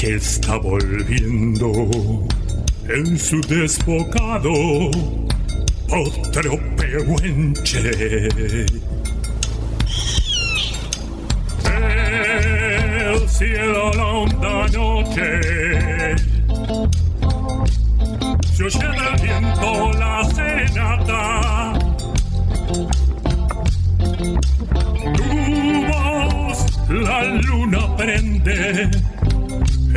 que está volviendo en su desbocado otro pehuenche. El cielo la honda noche se oye del viento la serenata. Tu voz la luna prende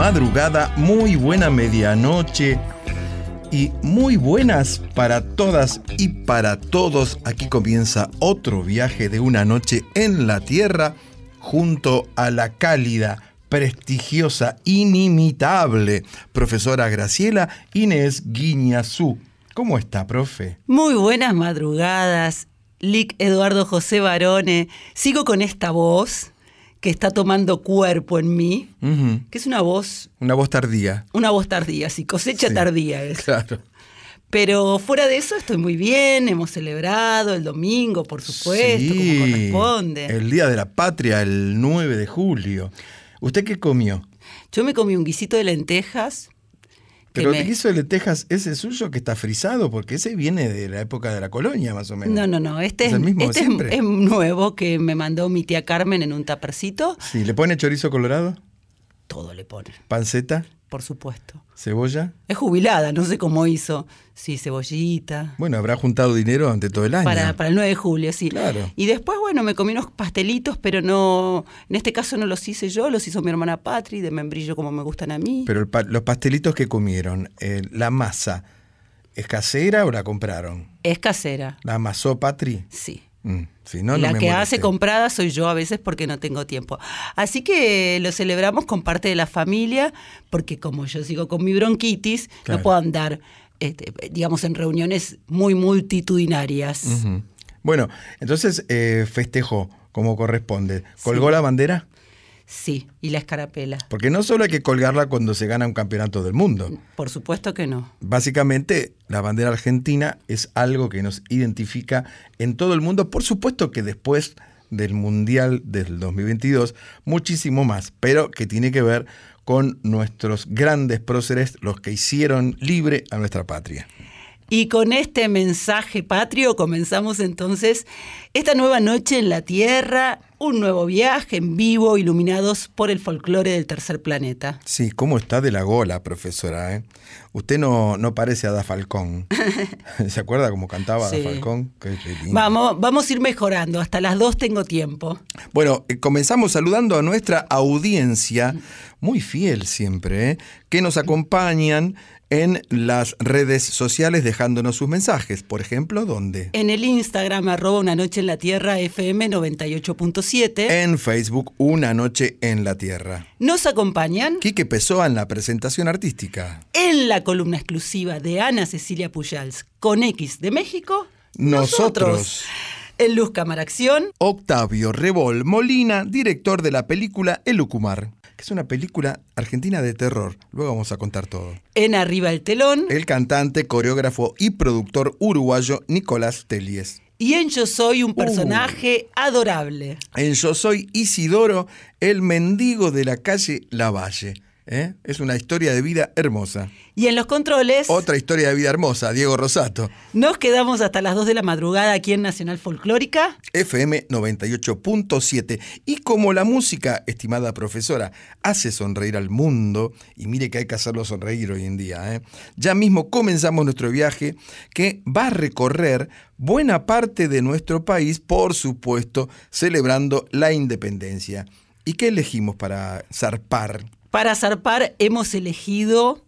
Madrugada, muy buena medianoche y muy buenas para todas y para todos. Aquí comienza otro viaje de una noche en la Tierra junto a la cálida, prestigiosa, inimitable profesora Graciela Inés Guiñazú. ¿Cómo está, profe? Muy buenas madrugadas, Lic Eduardo José Barone. Sigo con esta voz que está tomando cuerpo en mí, que es una voz, Una voz tardía. una voz tardía, sí, cosecha Sí. tardía es. Claro. Pero fuera de eso estoy muy bien, hemos celebrado el domingo, por supuesto, como corresponde. El Día de la Patria, el 9 de julio. ¿Usted qué comió? Yo me comí un guisito de lentejas. Pero el guiso de lentejas, ese suyo que está frisado, porque ese viene de la época de la colonia, más o menos. No, no, no, este, ¿Es el mismo este es nuevo que me mandó mi tía Carmen en un tapercito. Sí, ¿le pone chorizo colorado? Todo le pone, ¿Panceta? Por supuesto. ¿Cebolla? Es jubilada, no sé cómo hizo. Sí, cebollita. Bueno, habrá juntado dinero durante todo el año. Para, para el 9 de julio, sí. Claro. Y después, bueno, me comí unos pastelitos, pero no, en este caso no los hice yo, los hizo mi hermana Patri, de membrillo como me gustan a mí. Pero pa- los pastelitos que comieron, eh, ¿la masa es casera o la compraron? es casera, ¿La amasó Patri? sí. Mm, si no, la que hace comprada soy yo a veces porque no tengo tiempo. Así que lo celebramos con parte de la familia, porque como yo sigo con mi bronquitis, Claro. no puedo andar, este, digamos, en reuniones muy multitudinarias. Bueno, entonces eh, festejó como corresponde. ¿Colgó la bandera? Sí, y la escarapela. Porque no solo hay que colgarla cuando se gana un campeonato del mundo. Por supuesto que no. Básicamente, la bandera argentina es algo que nos identifica en todo el mundo. Por supuesto que después del Mundial del 2022, muchísimo más, pero que tiene que ver con nuestros grandes próceres, los que hicieron libre a nuestra patria. Y con este mensaje patrio comenzamos entonces esta nueva noche en la Tierra, un nuevo viaje en vivo, iluminados por el folclore del tercer planeta. Sí, ¿cómo está de la gola, profesora? eh? Usted no, no parece a Da Falcón. ¿Se acuerda cómo cantaba Sí. Da Falcón? Qué lindo. Vamos, vamos a ir mejorando, hasta las dos tengo tiempo. Bueno, eh, comenzamos saludando a nuestra audiencia, muy fiel siempre, ¿eh? que nos acompañan en las redes sociales dejándonos sus mensajes. Por ejemplo, ¿dónde? En el Instagram, arroba una noche en la Tierra, FM 98.7, En Facebook, Una Noche en la Tierra. nos acompañan Quique Pessoa en la presentación artística. en la columna exclusiva de Ana Cecilia Pujals con X de México, Nosotros. En Luz Cámara Acción, Octavio Rebol Molina, director de la película El Ucumar, que es una película argentina de terror. Luego vamos a contar todo. en Arriba el Telón El cantante, coreógrafo y productor uruguayo Nicolás Telies. y en Yo Soy un personaje adorable. En Yo Soy Isidoro, el mendigo de la calle Lavalle. ¿Eh? Es una historia de vida hermosa. Y en los controles Otra historia de vida hermosa, Diego Rosato. nos quedamos hasta las 2 de la madrugada aquí en Nacional Folclórica. FM 98.7. Y como la música, estimada profesora, hace sonreír al mundo, y mire que hay que hacerlo sonreír hoy en día, ¿eh? ya mismo comenzamos nuestro viaje que va a recorrer buena parte de nuestro país, por supuesto, celebrando la independencia. ¿Y qué elegimos para zarpar? Para zarpar hemos elegido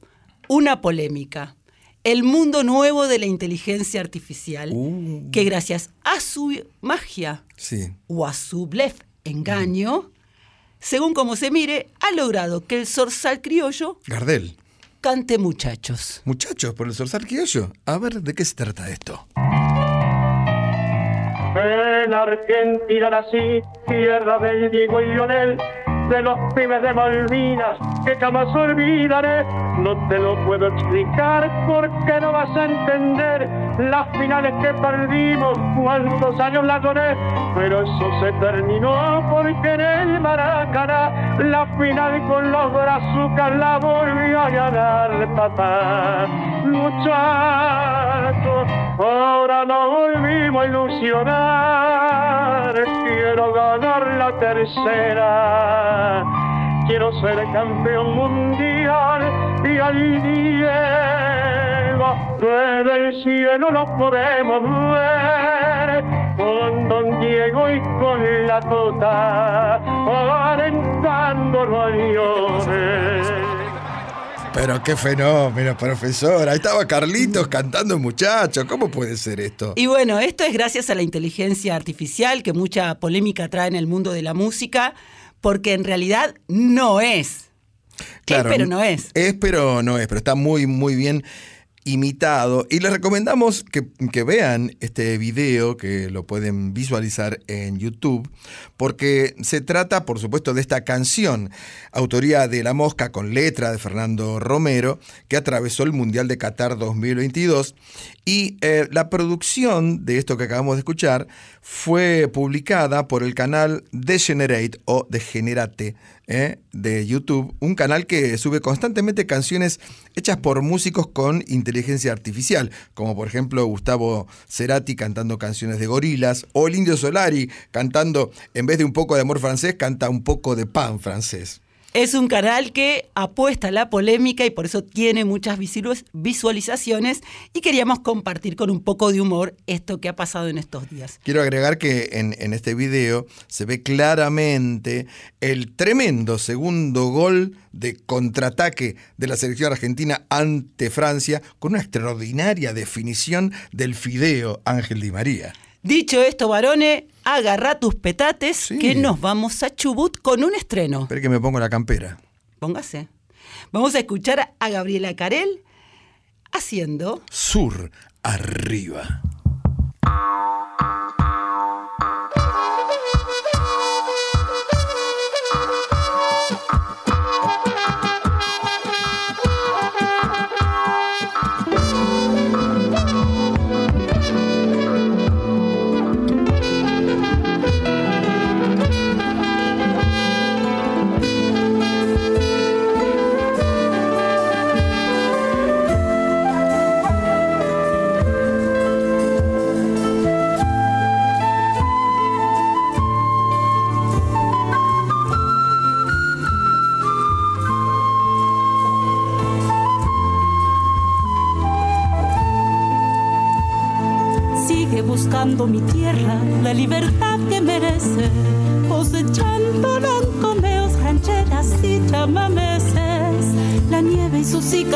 una polémica. El mundo nuevo de la inteligencia artificial, Uh. que gracias a su magia Sí. o a su blef, engaño, según como se mire, ha logrado que el zorzal criollo Gardel. cante muchachos. Muchachos, por el Zorzal Criollo. A ver, ¿de qué se trata esto? En Argentina nací, tierra del Diego y Lionel, de los pibes de Malvinas que jamás olvidaré. No te lo puedo explicar porque no vas a entender las finales que perdimos, cuántos años la lloré, pero eso se terminó porque en el Maracaná la final con los brazucas la volvió a ganar papá. Muchachos, ahora nos volvimos a ilusionar. Quiero ganar la tercera. Quiero ser campeón mundial y al Diego desde el cielo nos podemos ver con Don Diego y con la Tota alentándolo a Dios. Pero qué fenómeno, profesor. Ahí estaba Carlitos cantando muchacho. ¿Cómo puede ser esto? Y bueno, esto es gracias a la inteligencia artificial que mucha polémica trae en el mundo de la música, porque en realidad no es. es, pero no es. Es, pero no es. Pero está muy, muy bien imitado. Y les recomendamos que, que vean este video, que lo pueden visualizar en YouTube, porque se trata, por supuesto, de esta canción, autoría de La Mosca con letra de Fernando Romero, que atravesó el Mundial de Qatar 2022. Y eh, la producción de esto que acabamos de escuchar fue publicada por el canal Degenerate o Degenerate eh, de YouTube, un canal que sube constantemente canciones hechas por músicos con inteligencia artificial, como por ejemplo Gustavo Cerati cantando canciones de gorilas, o el Indio Solari cantando, en vez de un poco de amor francés, canta un poco de pan francés. Es un canal que apuesta a la polémica y por eso tiene muchas visual- visualizaciones y queríamos compartir con un poco de humor esto que ha pasado en estos días. Quiero agregar que en, en este video se ve claramente el tremendo segundo gol de contraataque de la selección argentina ante Francia con una extraordinaria definición del fideo Ángel Di María. Dicho esto, varones, agarra tus petates Sí. que nos vamos a Chubut con un estreno. Espera que me pongo la campera. Póngase. Vamos a escuchar a Gabriela Carel haciendo Sur arriba.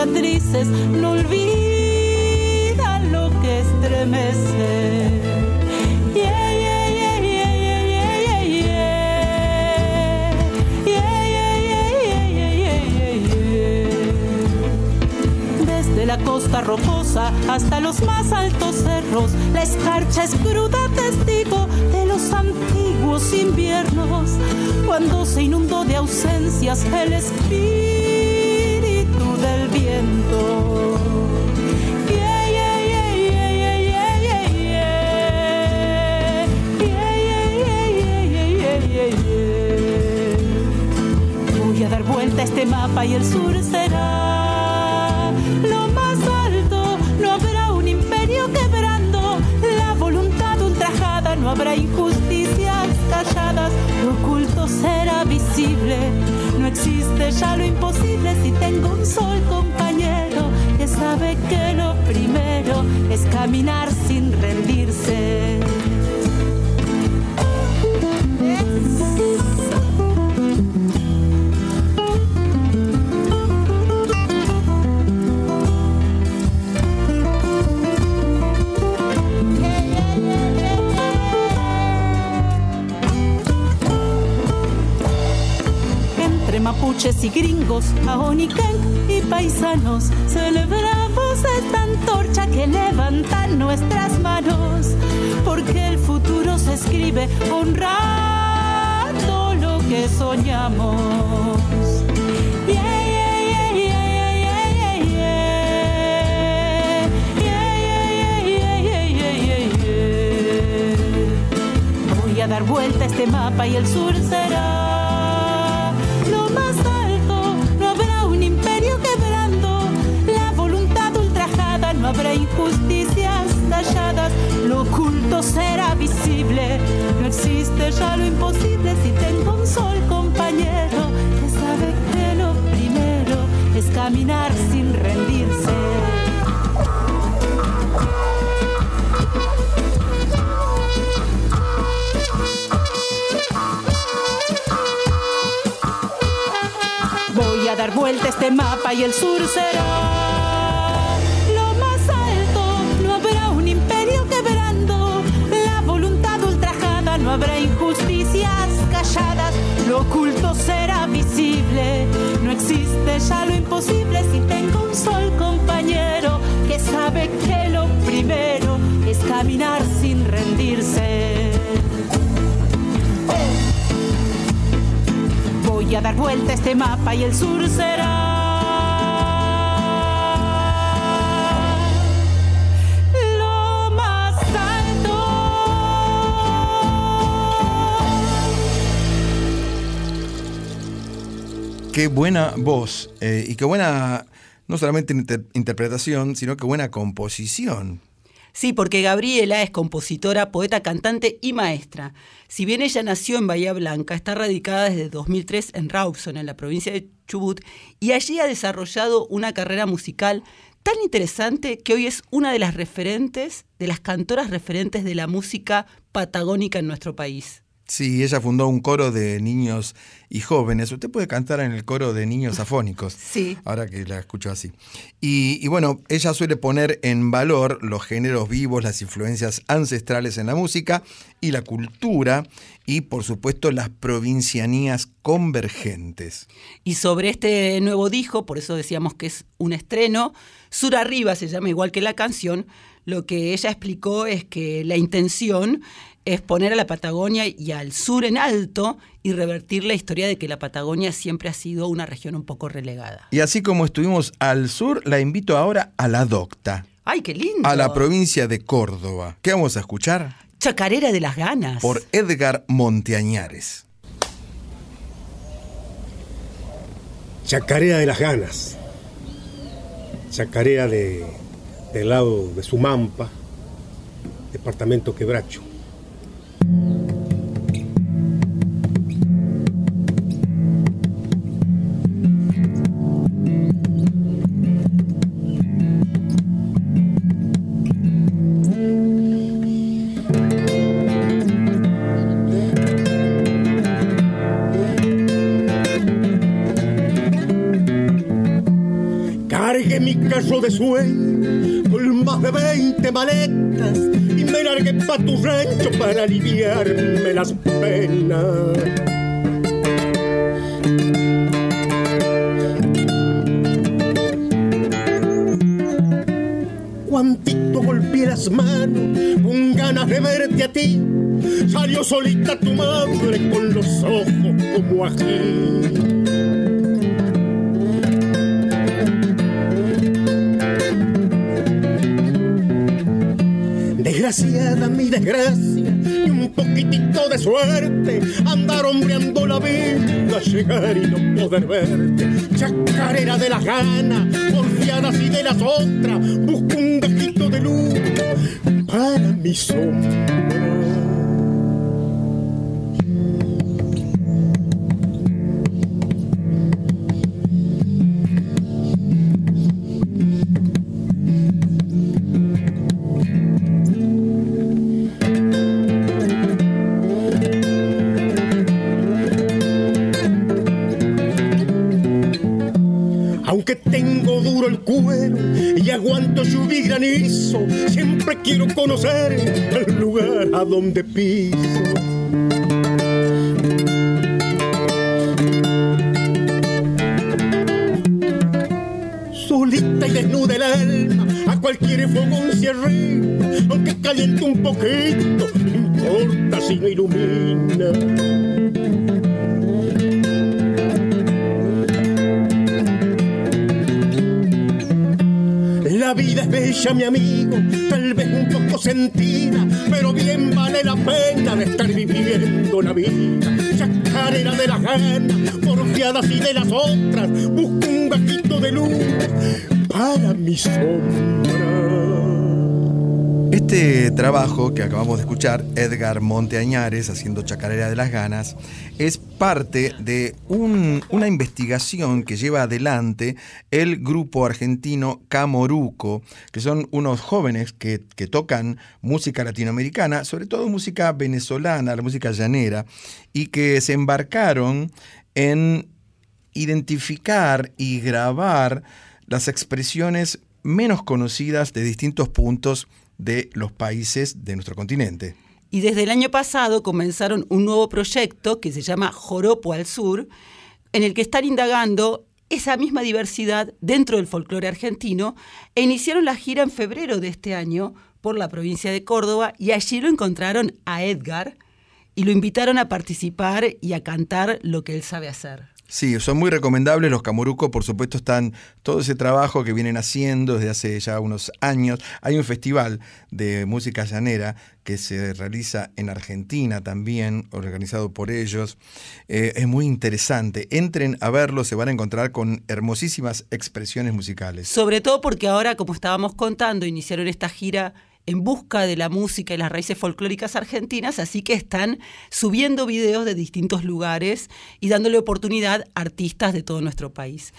No olvidan lo que estremece. Yeah, yeah, yeah, yeah, yeah, yeah, yeah, yeah. Yeah, yeah, yeah, yeah, yeah, yeah, yeah, yeah. de la costa rocosa hasta los más altos cerros. La escarcha es cruda testigo de los antiguos inviernos, cuando se inundó de ausencias el espíritu del viento. Voy a dar vuelta a este mapa y el sur será lo más alto. No habrá un imperio quebrando la voluntad ultrajada, no habrá injusticias calladas, lo oculto será visible. No existe ya lo imposible si tengo un sol compañero que sabe que lo primero es caminar sin rendirse. Mapuches y gringos, aonican y paisanos, celebramos esta antorcha que levanta nuestras manos, porque el futuro se escribe honrando lo que soñamos. Yeah, a dar vuelta a este mapa y el sur será habrá injusticias calladas, lo oculto será visible. No existe ya lo imposible si tengo un sol compañero que sabe que lo primero es caminar sin rendirse. Voy a dar vuelta a este mapa y el sur será habrá injusticias calladas, lo oculto será visible. No existe ya lo imposible si tengo un sol compañero que sabe que lo primero es caminar sin rendirse. Voy a dar vuelta a este mapa y el sur será Qué buena voz eh, y qué buena, no solamente inter- interpretación, sino que buena composición. Sí, porque Gabriela es compositora, poeta, cantante y maestra. Si bien ella nació en Bahía Blanca, está radicada desde 2003 en Rawson, en la provincia de Chubut, y allí ha desarrollado una carrera musical tan interesante que hoy es una de las referentes, de las cantoras referentes de la música patagónica en nuestro país. Sí, ella fundó un coro de niños y jóvenes. Usted puede cantar en el coro de niños afónicos. Sí. Ahora que la escucho así. Y, y bueno, ella suele poner en valor los géneros vivos, las influencias ancestrales en la música y la cultura y por supuesto las provincianías convergentes. Y sobre este nuevo disco, por eso decíamos que es un estreno, Sur Arriba se llama igual que la canción, lo que ella explicó es que la intención es poner a la Patagonia y al sur en alto y revertir la historia de que la Patagonia siempre ha sido una región un poco relegada. Y así como estuvimos al sur, la invito ahora a la Docta, ¡Ay, qué lindo! a la provincia de Córdoba. ¿Qué vamos a escuchar? Chacarera de las ganas. Por Edgar Monteañares. Chacarea de las ganas. Chacarea de, del lado de Sumampa, departamento Quebracho. Cargué mi carro de sueño de 20 maletas y me largué pa' tu rancho para aliviarme las penas. tantito golpeé las manos con ganas de verte a ti. Salió solita tu madre con los ojos como aquí. Desgraciada mi desgracia y un poquitito de suerte andar hombreando la vida, llegar y no poder verte. Chacarera de las ganas, porfiadas y de las otras, busco un gajito de luz para mi sombra. Siempre quiero conocer el lugar a donde piso. De las otras, busco un de luz para mi sombra. Este trabajo que acabamos de escuchar, Edgar Monteañares haciendo Chacarera de las Ganas, es parte de un- una investigación que lleva adelante el grupo argentino Camoruco, que son unos jóvenes que tocan música latinoamericana, sobre todo música venezolana, la música llanera, y que se embarcaron en identificar y grabar las expresiones menos conocidas de distintos puntos de los países de nuestro continente. Y desde el año pasado comenzaron un nuevo proyecto que se llama Joropo al Sur, en el que están indagando esa misma diversidad dentro del folclore argentino e iniciaron la gira en febrero de este año por la provincia de Córdoba y allí lo encontraron a Edgar y lo invitaron a participar y a cantar lo que él sabe hacer. Sí, son muy recomendables. Los Camorucos, por supuesto, están todo ese trabajo que vienen haciendo desde hace ya unos años. Hay un festival de música llanera que se realiza en Argentina también, organizado por ellos. Eh, es muy interesante. Entren a verlo, se van a encontrar con hermosísimas expresiones musicales. Sobre todo porque ahora, como estábamos contando, iniciaron esta gira en busca de la música y las raíces folclóricas argentinas, así que están subiendo videos de distintos lugares y dándole oportunidad a artistas de todo nuestro país.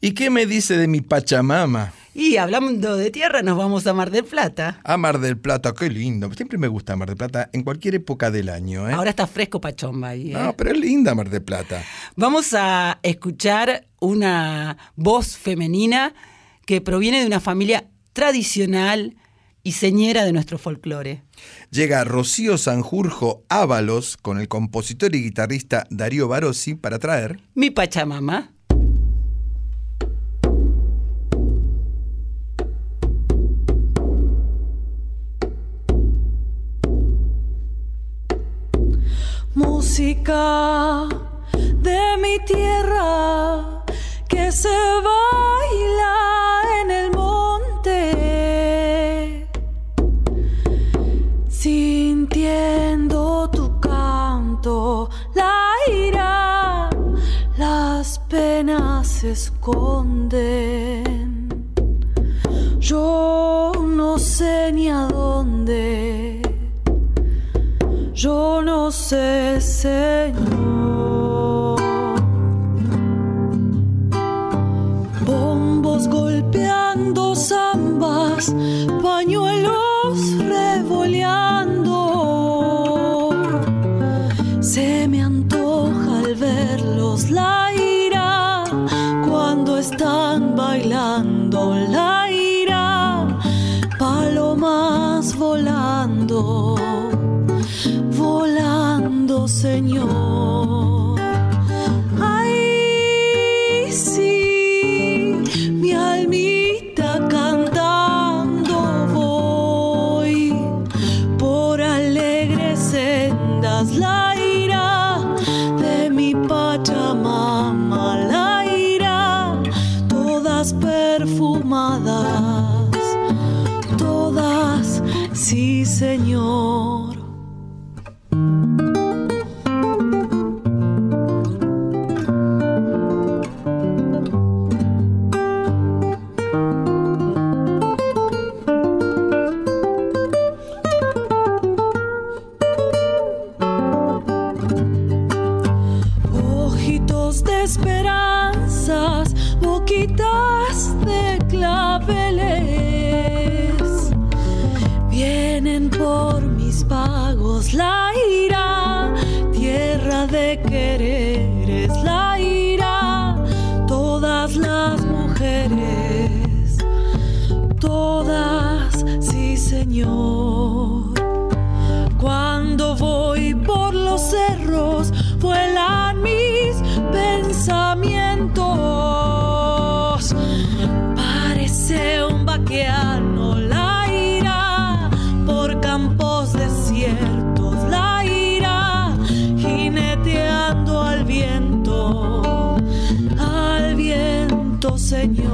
¿Y qué me dice de mi Pachamama? Y hablando de tierra, nos vamos a Mar del Plata. A Mar del Plata, qué lindo. Siempre me gusta Mar del Plata en cualquier época del año. ¿eh? Ahora está fresco Pachomba ahí. ¿eh? No, pero es linda Mar del Plata. Vamos a escuchar una voz femenina que proviene de una familia tradicional y señera de nuestro folclore. Llega Rocío Sanjurjo Ábalos con el compositor y guitarrista Darío Barossi para traer Mi Pachamama. Música de mi tierra que se baila se esconden. Yo no sé ni a dónde. Yo no sé, Señor. Bombos golpeando zambas, pañuelos la ira, palomas volando volando, Señor. Señor. Cuando voy por los cerros, vuelan mis pensamientos. Parece un vaqueano la ira por campos desiertos, la ira jineteando al viento, al viento, Señor.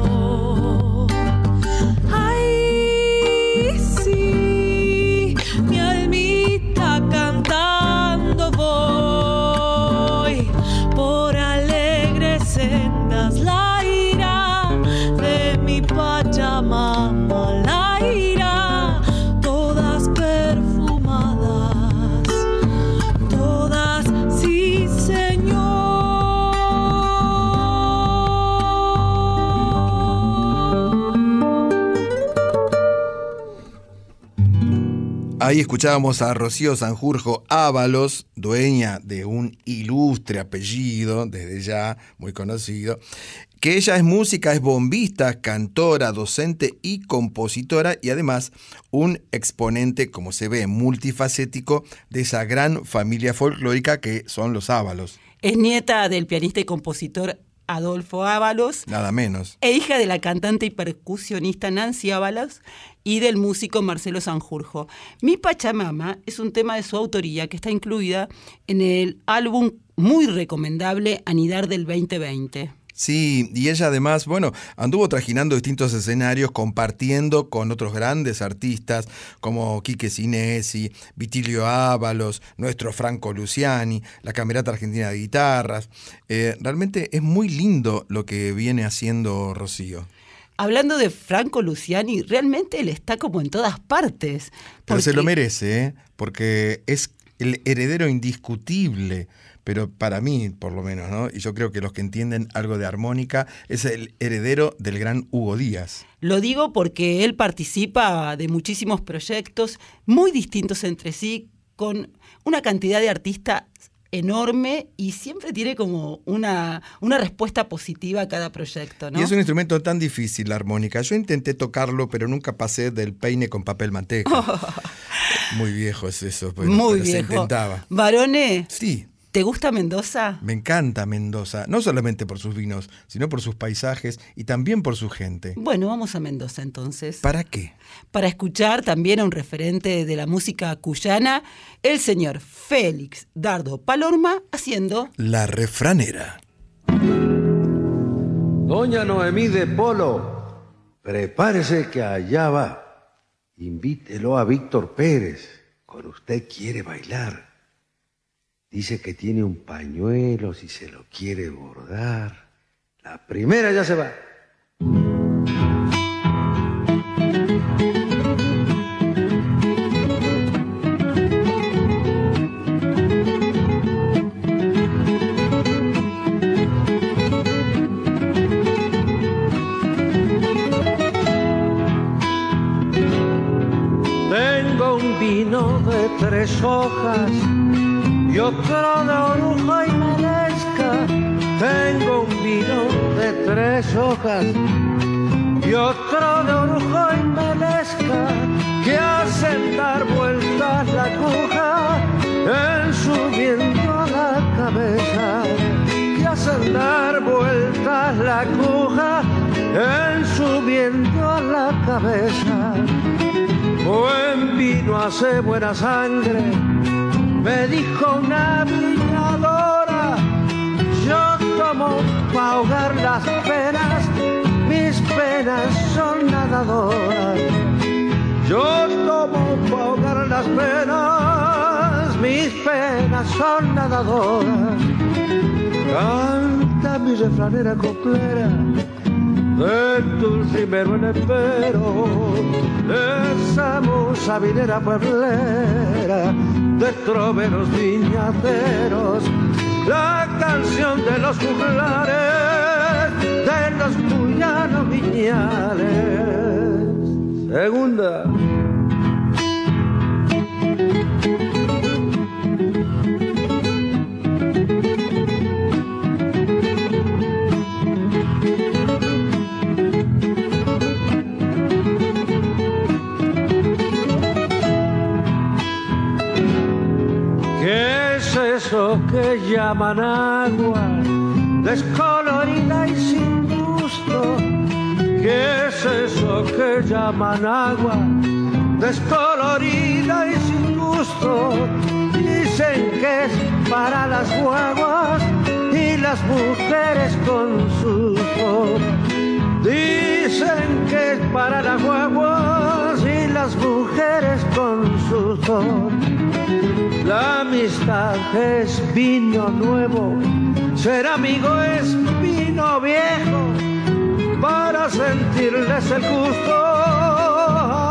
Ahí escuchábamos a Rocío Sanjurjo Ábalos, dueña de un ilustre apellido, desde ya muy conocido, que ella es música, es bombista, cantora, docente y compositora y además un exponente, como se ve, multifacético de esa gran familia folclórica que son los Ábalos, Es nieta del pianista y compositor Adolfo Ábalos nada menos. e hija de la cantante y percusionista Nancy Ábalos y del músico Marcelo Sanjurjo. Mi Pachamama es un tema de su autoría que está incluida en el álbum muy recomendable Anidar del 2020. Sí, y ella además, bueno, anduvo trajinando distintos escenarios, compartiendo con otros grandes artistas como Quique Sinesi, Vitilio Ábalos, nuestro Franco Luciani, la Camerata Argentina de Guitarras. Eh, realmente es muy lindo lo que viene haciendo Rocío. Hablando de Franco Luciani, realmente él está como en todas partes. Pero se porque- lo merece, ¿eh? porque es el heredero indiscutible, pero para mí, por lo menos, ¿no? Y yo creo que los que entienden algo de armónica, es el heredero del gran Hugo Díaz. Lo digo porque él participa de muchísimos proyectos muy distintos entre sí, con una cantidad de artistas enorme y siempre tiene como una, una respuesta positiva a cada proyecto, ¿no? Y es un instrumento tan difícil, la armónica. Yo intenté tocarlo, pero nunca pasé del peine con papel manteca. Muy viejo es eso, Muy pero se viejo. intentaba. Varone, Sí, ¿te gusta Mendoza? me encanta Mendoza, no solamente por sus vinos, sino por sus paisajes y también por su gente. Bueno, vamos a Mendoza entonces. ¿Para qué? Para escuchar también a un referente de la música cuyana, el señor Félix Dardo Palorma, haciendo La refranera. Doña Noemí de Polo, prepárese que allá va. Invítelo a Víctor Pérez. Con usted quiere bailar. Dice que tiene un pañuelo si se lo quiere bordar. La primera ya se va. la sangre, me dijo una brilladora, yo tomo para ahogar las penas, mis penas son nadadoras. Yo tomo para ahogar las penas, mis penas son nadadoras. Canta mi refranera coplera, de tu cimero en espero, es amor vinera pueblera de troveros viñateros, la canción de los juglares, de los puyanos viñales. Segunda. Que llaman agua? Descolorida y sin gusto. ¿Qué es eso que llaman agua? Descolorida y sin gusto. Dicen que es para las guaguas y las mujeres con susto. Dicen que es para las guaguas y las mujeres con susto. La amistad es vino nuevo, ser amigo es vino viejo. Para sentirles el gusto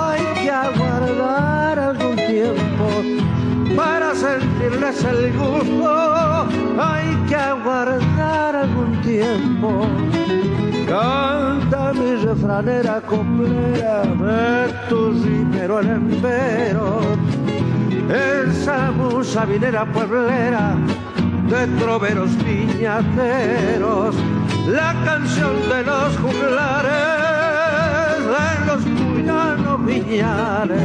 hay que aguardar algún tiempo. Para sentirles el gusto hay que aguardar algún tiempo. Canta mi refranera coplera de tu rimero el empero esa musa vinera pueblera de troveros viñateros, la canción de los juglares, de los cuyanos viñales.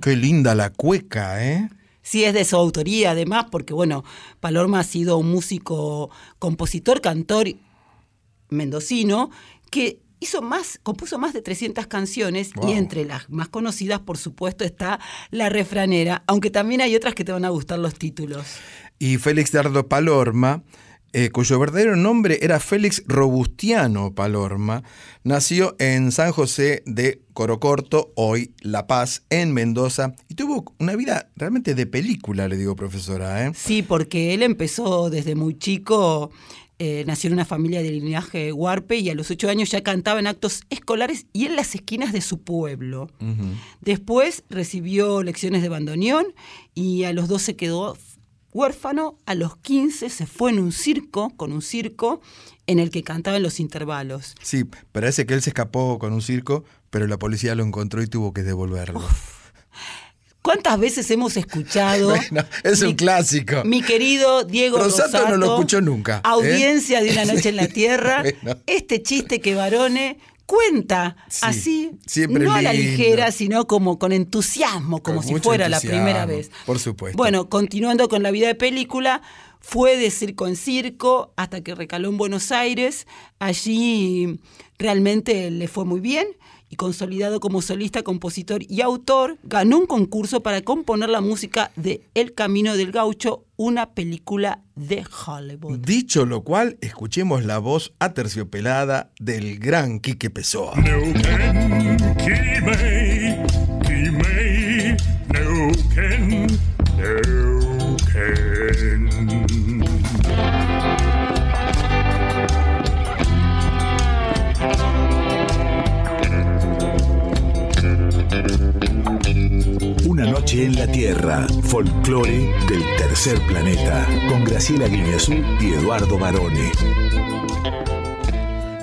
Qué linda la cueca, ¿eh? Sí, es de su autoría, además, porque, bueno, Palorma ha sido un músico, compositor, cantor mendocino, que hizo más, compuso más de 300 canciones Wow. y entre las más conocidas, por supuesto, está La Refranera, aunque también hay otras que te van a gustar los títulos. Y Félix Dardo Palorma, eh, cuyo verdadero nombre era Félix Robustiano Palorma, nació en San José de Corocorto, hoy La Paz, en Mendoza, y tuvo una vida realmente de película, le digo profesora. ¿eh? Sí, porque él empezó desde muy chico, eh, nació en una familia de linaje huarpe y a los ocho años ya cantaba en actos escolares y en las esquinas de su pueblo. Después recibió lecciones de bandoneón y a los 12 quedó huérfano. A los 15 se fue en un circo, con un circo, en el que cantaba en los intervalos. Sí, parece que él se escapó con un circo, pero la policía lo encontró y tuvo que devolverlo. ¿Cuántas veces hemos escuchado? Bueno, es un clásico. Mi querido Diego Rosato Rosato, no lo escuchó nunca, ¿eh? Audiencia de una noche en la tierra. Bueno. Este chiste que Barone cuenta Sí, así, siempre no a la ligera, sino como con entusiasmo, como Con si fuera la primera vez. por supuesto. Bueno, continuando con la vida de película, fue de circo en circo hasta que recaló en Buenos Aires. Allí realmente le fue muy bien y consolidado como solista, compositor y autor, ganó un concurso para componer la música de El Camino del Gaucho, una película de Hollywood. Dicho lo cual, escuchemos la voz aterciopelada del gran Quique Pessoa. Neuquén, Quimei, noche en la Tierra, folclore del tercer planeta, con Graciela Guineazú y Eduardo Barone.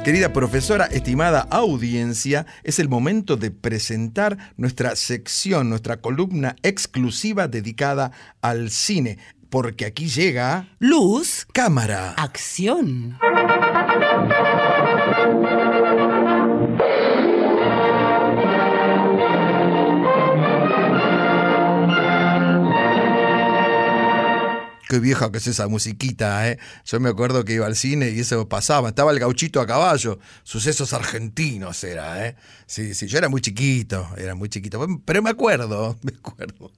Querida profesora, estimada audiencia, es el momento de presentar nuestra sección, nuestra columna exclusiva dedicada al cine, porque aquí llega Luz, cámara. acción. Qué vieja que es esa musiquita, ¿eh? Yo me acuerdo que iba al cine y eso pasaba. Estaba el gauchito a caballo. Sucesos argentinos era, ¿eh? Sí, sí. Yo era muy chiquito, era muy chiquito. Pero me acuerdo, me acuerdo.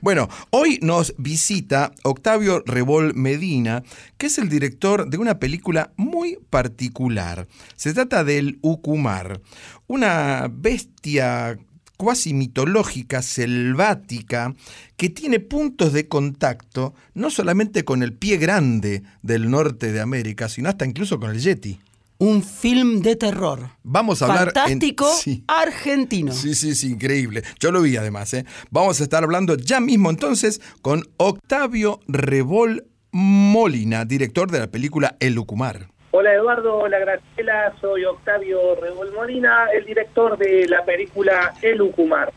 Bueno, hoy nos visita Octavio Rebol Medina, que es el director de una película muy particular. Se trata del Ucumar, una bestia cuasi mitológica, selvática, que tiene puntos de contacto no solamente con el pie grande del norte de América, sino hasta incluso con el Yeti. Un film de terror. Vamos a hablar. Fantástico en- sí. argentino. Sí, sí, sí, increíble. Yo lo vi además. ¿eh? Vamos a estar hablando ya mismo entonces con Octavio Rebol Molina, director de la película El Ucumar. Hola Eduardo, hola Graciela, soy Octavio Rebol Molina, el director de la película El Ucumar.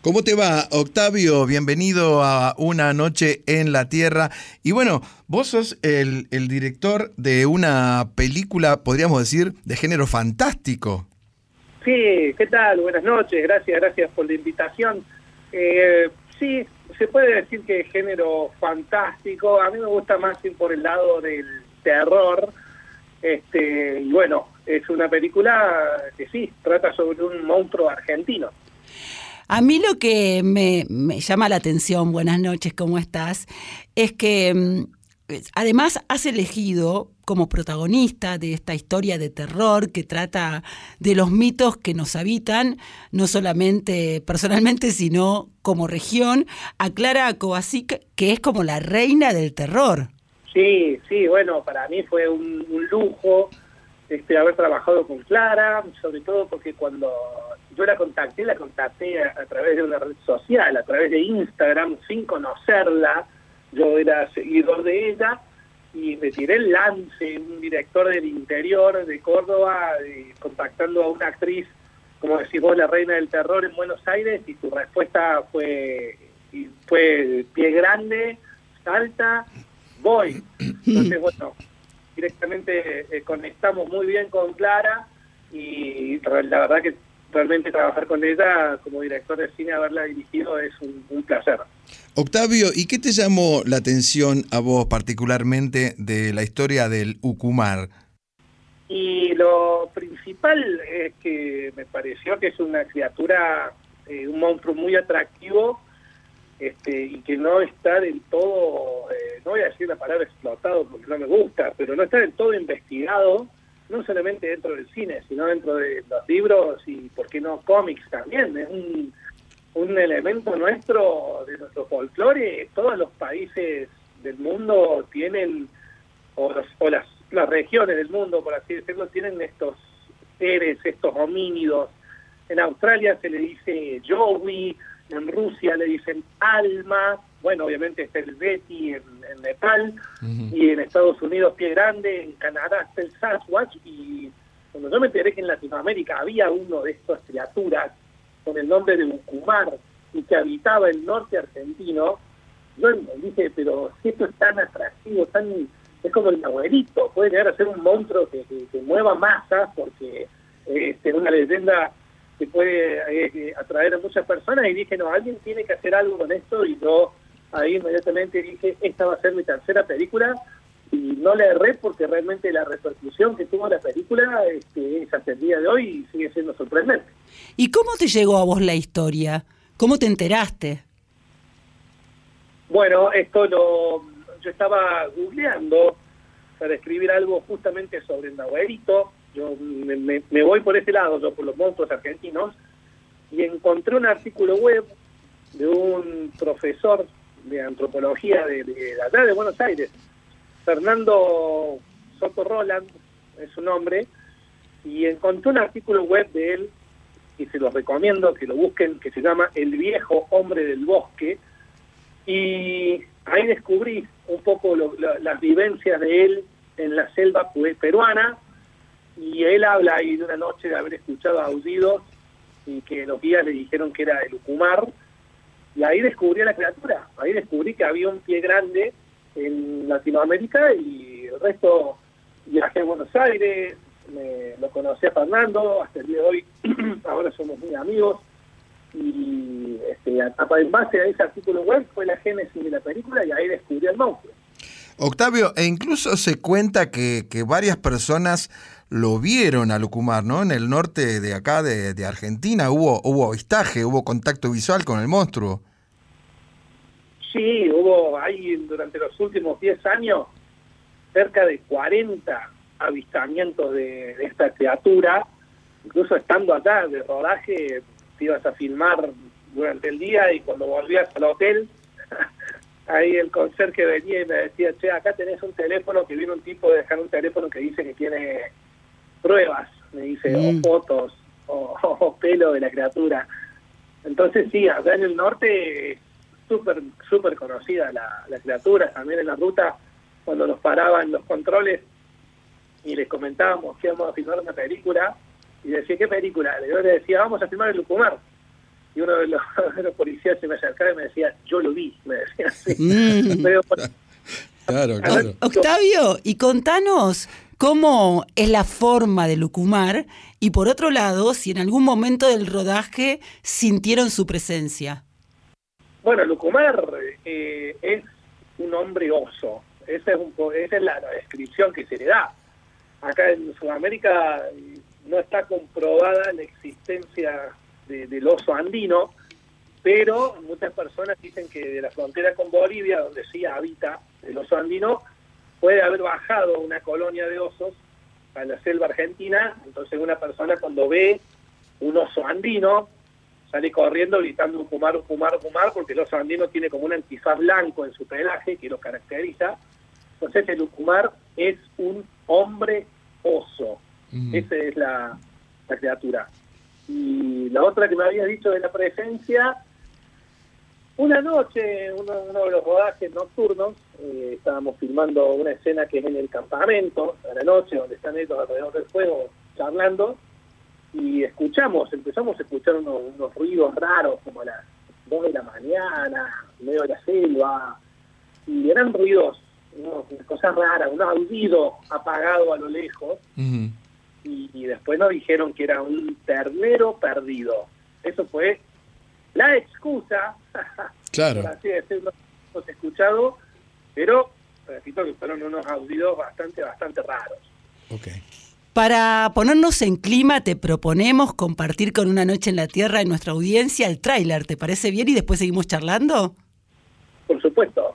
¿Cómo te va, Octavio? Bienvenido a Una Noche en la Tierra. Y bueno, vos sos el, el director de una película, podríamos decir, de género fantástico. Sí, ¿qué tal? Buenas noches, gracias, gracias por la invitación. Eh, sí, se puede decir que es género fantástico, a mí me gusta más ir por el lado del terror, este, y bueno, es una película que sí, trata sobre un monstruo argentino. A mí lo que me, llama la atención, buenas noches, ¿cómo estás? Es que mm, además has elegido como protagonista de esta historia de terror que trata de los mitos que nos habitan, no solamente personalmente, sino como región, a Clara Kovacic, que es como la reina del terror. Sí, sí, bueno, para mí fue un, lujo este, haber trabajado con Clara, sobre todo porque cuando yo la contacté, la contacté a, través de una red social, a través de Instagram, sin conocerla, yo era seguidor de ella y me tiré el lance, un director del interior de Córdoba, contactando a una actriz, como decís vos, la reina del terror en Buenos Aires, y su respuesta fue, fue pie grande, salta, voy. Entonces, bueno, directamente eh, conectamos muy bien con Clara y la verdad que realmente trabajar con ella como director de cine, haberla dirigido es un, un placer. Octavio, ¿y qué te llamó la atención a vos particularmente de la historia del Ucumar? Y lo principal es que me pareció que es una criatura, eh, un monstruo muy atractivo este, y que no está del todo, eh, no voy a decir la palabra explotado porque no me gusta, pero no está del todo investigado, no solamente dentro del cine, sino dentro de los libros y, ¿por qué no, cómics también? Es un, un elemento nuestro, de nuestro folclore. Todos los países del mundo tienen, o, los- o las, las regiones del mundo, por así decirlo, tienen estos seres, estos homínidos. En Australia se le dice Yowie, en Rusia le dicen Alma, bueno, obviamente está el Betty en, en Nepal, y en Estados Unidos Pie Grande, en Canadá está el Sasquatch, y cuando yo me enteré que en Latinoamérica había uno de estas criaturas con el nombre de Ucumar y que habitaba el norte argentino, yo me dije, pero si esto es tan atractivo, tan es como el abuelito, puede llegar a ser un monstruo que, que- que mueva masas porque eh, este, una leyenda que puede eh, atraer a muchas personas y dije, no, alguien tiene que hacer algo con esto y yo ahí inmediatamente dije, esta va a ser mi tercera película y no le erré porque realmente la repercusión que tuvo la película este, es hasta el día de hoy y sigue siendo sorprendente. ¿Y cómo te llegó a vos la historia? ¿Cómo te enteraste? Bueno, esto lo, yo estaba googleando para escribir algo justamente sobre el Nahuelito. Yo me, voy por ese lado, yo por los monstruos argentinos, y encontré un artículo web de un profesor de antropología de, de allá de Buenos Aires, Fernando Soto Roland, es su nombre, y encontré un artículo web de él, y se los recomiendo que lo busquen, que se llama El viejo hombre del bosque, y ahí descubrí un poco las vivencias de él en la selva peruana y él habla ahí de una noche de haber escuchado aullidos y que los guías le dijeron que era el Ucumar y ahí descubrí a la criatura, ahí descubrí que había un pie grande en Latinoamérica y el resto viajé a Buenos Aires, me, lo conocí a Fernando, hasta el día de hoy ahora somos muy amigos y este, en base a ese artículo web fue la génesis de la película y ahí descubrí al monstruo. Octavio, e incluso se cuenta que, que varias personas lo vieron a Lucumar, ¿no? En el norte de acá, de, Argentina, hubo, hubo avistaje, hubo contacto visual con el monstruo. Sí, hubo ahí durante los últimos 10 años cerca de 40 avistamientos de, de esta criatura, incluso estando acá de rodaje, te ibas a filmar durante el día y cuando volvías al hotel, ahí el conserje venía y me decía, che, acá tenés un teléfono que viene un tipo de dejar un teléfono que dice que tiene pruebas, me dice, Mm. o fotos, o, o pelo de la criatura. Entonces sí, acá en el norte es súper, súper conocida la, la criatura, también en la ruta, cuando nos paraban los controles y les comentábamos que íbamos a filmar una película, y decía, ¿qué película? Y yo le decía, vamos a filmar el Lucumar. Y uno de los, de los policías se me acercaba y me decía, yo lo vi, me decía así. Mm. Claro, claro. Octavio, y contanos cómo es la forma de Lucumar y por otro lado, si en algún momento del rodaje sintieron su presencia. Bueno, Lucumar eh, es un hombre oso. Esa es, un esa es la, la descripción que se le da. Acá en Sudamérica eh, no está comprobada la existencia de- del oso andino, pero muchas personas dicen que de la frontera con Bolivia, donde sí habita el oso andino, puede haber bajado una colonia de osos a la selva argentina. Entonces una persona cuando ve un oso andino sale corriendo gritando Ucumar, Ucumar, Ucumar, porque el oso andino tiene como un antifaz blanco en su pelaje que lo caracteriza. Entonces el Ucumar es un hombre oso. Esa es la, la criatura. Y la otra que me había dicho de la presencia, una noche, uno, uno de los rodajes nocturnos, eh, estábamos filmando una escena que es en el campamento, a la noche, donde están ellos alrededor del fuego charlando, y escuchamos, empezamos a escuchar unos, unos ruidos raros, como a las 2 de la mañana, medio de la selva, y eran ruidos, unos- cosas raras, un aullido apagado a lo lejos, y después nos dijeron que era un ternero perdido. Eso fue la excusa, Claro. por así decirlo, hemos escuchado, pero repito que fueron unos audios bastante, bastante raros. Ok. Para ponernos en clima, te proponemos compartir con Una Noche en la Tierra en nuestra audiencia el tráiler. ¿Te parece bien? Y después seguimos charlando. Por supuesto.